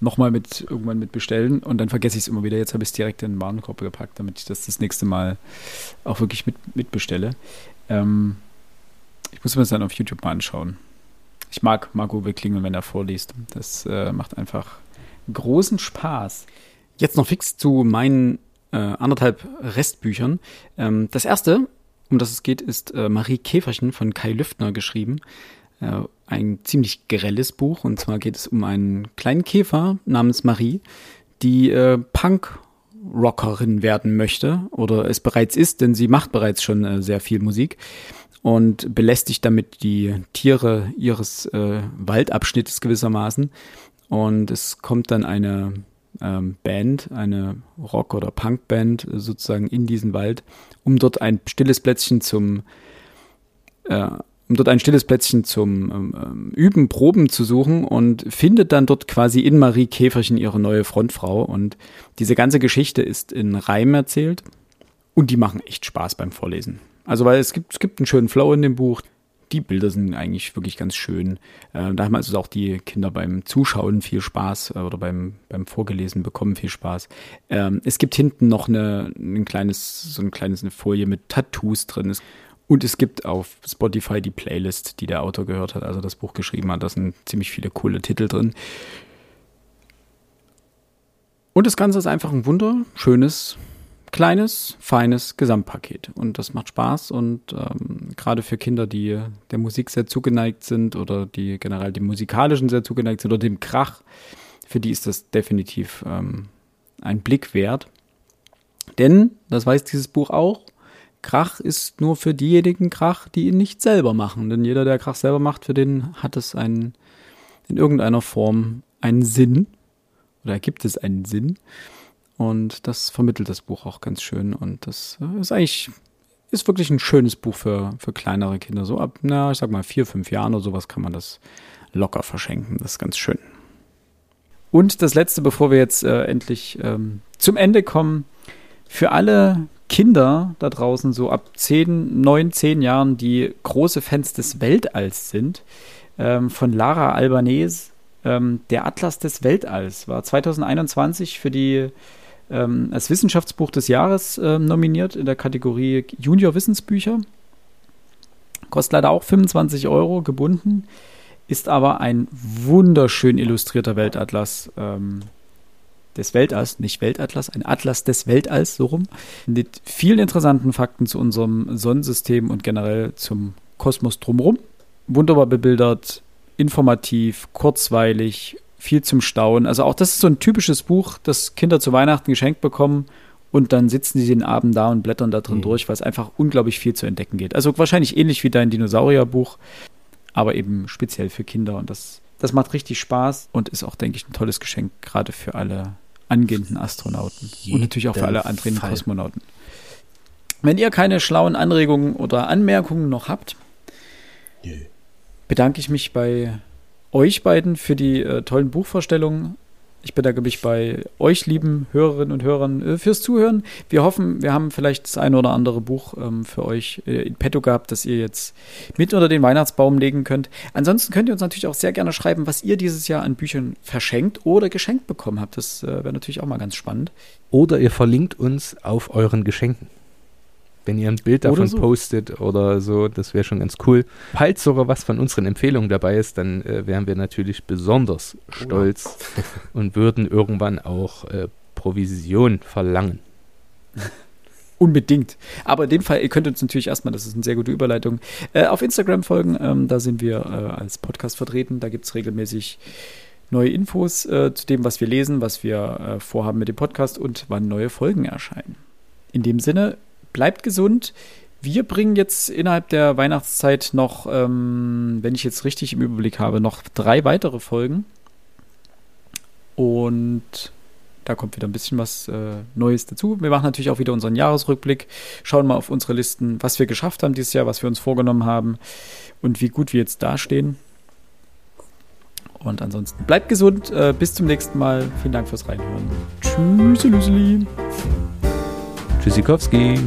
nochmal mit irgendwann mit bestellen und dann vergesse ich es immer wieder. Jetzt habe ich es direkt in den Warenkorb gepackt, damit ich das das nächste Mal auch wirklich mit, mitbestelle. Ähm, ich muss mir das dann auf YouTube mal anschauen. Ich mag Margot Klingeln, wenn er vorliest. Das äh, macht einfach großen Spaß. Jetzt noch fix zu meinen äh, anderthalb Restbüchern. Ähm, das erste, um das es geht, ist äh, Marie Käferchen von Kai Lüftner geschrieben. Äh, ein ziemlich grelles Buch. Und zwar geht es um einen kleinen Käfer namens Marie, die äh, Punk Rockerin werden möchte oder es bereits ist, denn sie macht bereits schon äh, sehr viel Musik und belästigt damit die Tiere ihres äh, Waldabschnittes gewissermaßen. Und es kommt dann eine ähm, Band, eine Rock- oder Punkband sozusagen in diesen Wald, um dort ein stilles Plätzchen zum äh, um dort ein stilles Plätzchen zum ähm, ähm, Üben, Proben zu suchen und findet dann dort quasi in Marie Käferchen ihre neue Frontfrau. Und diese ganze Geschichte ist in Reim erzählt und die machen echt Spaß beim Vorlesen. Also, weil es gibt, es gibt einen schönen Flow in dem Buch. Die Bilder sind eigentlich wirklich ganz schön. Äh, da haben also auch die Kinder beim Zuschauen viel Spaß äh, oder beim, beim Vorgelesen bekommen viel Spaß. Ähm, es gibt hinten noch eine, ein kleines, so ein kleines eine Folie mit Tattoos drin. Es und es gibt auf Spotify die Playlist, die der Autor gehört hat, also das Buch geschrieben hat. Da sind ziemlich viele coole Titel drin. Und das Ganze ist einfach ein wunderschönes, kleines, feines Gesamtpaket. Und das macht Spaß. Und ähm, gerade für Kinder, die der Musik sehr zugeneigt sind oder die generell dem musikalischen sehr zugeneigt sind oder dem Krach, für die ist das definitiv ähm, ein Blick wert. Denn, das weiß dieses Buch auch, Krach ist nur für diejenigen Krach, die ihn nicht selber machen. Denn jeder, der Krach selber macht, für den hat es einen, in irgendeiner Form einen Sinn. Oder gibt es einen Sinn. Und das vermittelt das Buch auch ganz schön. Und das äh, ist eigentlich, ist wirklich ein schönes Buch für, für kleinere Kinder. So ab, na, ich sag mal, vier, fünf Jahren oder sowas kann man das locker verschenken. Das ist ganz schön. Und das letzte, bevor wir jetzt äh, endlich ähm, zum Ende kommen, für alle Kinder da draußen, so ab 10, 9, 10 Jahren, die große Fans des Weltalls sind, ähm, von Lara Albanese, ähm, der Atlas des Weltalls, war 2021 für die ähm, als Wissenschaftsbuch des Jahres äh, nominiert in der Kategorie Junior Wissensbücher. Kostet leider auch 25 Euro gebunden, ist aber ein wunderschön illustrierter Weltatlas. Ähm, des Weltalls, nicht Weltatlas, ein Atlas des Weltalls, so rum, mit vielen interessanten Fakten zu unserem Sonnensystem und generell zum Kosmos drumherum. Wunderbar bebildert, informativ, kurzweilig, viel zum Staunen. Also auch das ist so ein typisches Buch, das Kinder zu Weihnachten geschenkt bekommen und dann sitzen sie den Abend da und blättern da drin mhm. durch, weil es einfach unglaublich viel zu entdecken geht. Also wahrscheinlich ähnlich wie dein Dinosaurierbuch, aber eben speziell für Kinder und das das macht richtig Spaß und ist auch, denke ich, ein tolles Geschenk, gerade für alle angehenden Astronauten und natürlich auch für alle anderen Fall. Kosmonauten. Wenn ihr keine schlauen Anregungen oder Anmerkungen noch habt, bedanke ich mich bei euch beiden für die äh, tollen Buchvorstellungen. Ich bedanke mich bei euch, lieben Hörerinnen und Hörern, äh, fürs Zuhören. Wir hoffen, wir haben vielleicht das eine oder andere Buch ähm, für euch äh, in petto gehabt, das ihr jetzt mit unter den Weihnachtsbaum legen könnt. Ansonsten könnt ihr uns natürlich auch sehr gerne schreiben, was ihr dieses Jahr an Büchern verschenkt oder geschenkt bekommen habt. Das äh, wäre natürlich auch mal ganz spannend. Oder ihr verlinkt uns auf euren Geschenken. Wenn ihr ein Bild davon so. postet oder so, das wäre schon ganz cool. Falls sogar was von unseren Empfehlungen dabei ist, dann äh, wären wir natürlich besonders stolz oh. und würden irgendwann auch äh, Provision verlangen. Unbedingt. Aber in dem Fall, ihr könnt uns natürlich erstmal, das ist eine sehr gute Überleitung, äh, auf Instagram folgen. Ähm, da sind wir äh, als Podcast vertreten. Da gibt es regelmäßig neue Infos äh, zu dem, was wir lesen, was wir äh, vorhaben mit dem Podcast und wann neue Folgen erscheinen. In dem Sinne, bleibt gesund. Wir bringen jetzt innerhalb der Weihnachtszeit noch, ähm, wenn ich jetzt richtig im Überblick habe, noch drei weitere Folgen. Und da kommt wieder ein bisschen was äh, Neues dazu. Wir machen natürlich auch wieder unseren Jahresrückblick, schauen mal auf unsere Listen, was wir geschafft haben dieses Jahr, was wir uns vorgenommen haben und wie gut wir jetzt dastehen. Und ansonsten bleibt gesund, äh, bis zum nächsten Mal. Vielen Dank fürs Reinhören. Tschüss, Lüseli. Tschüssikowski.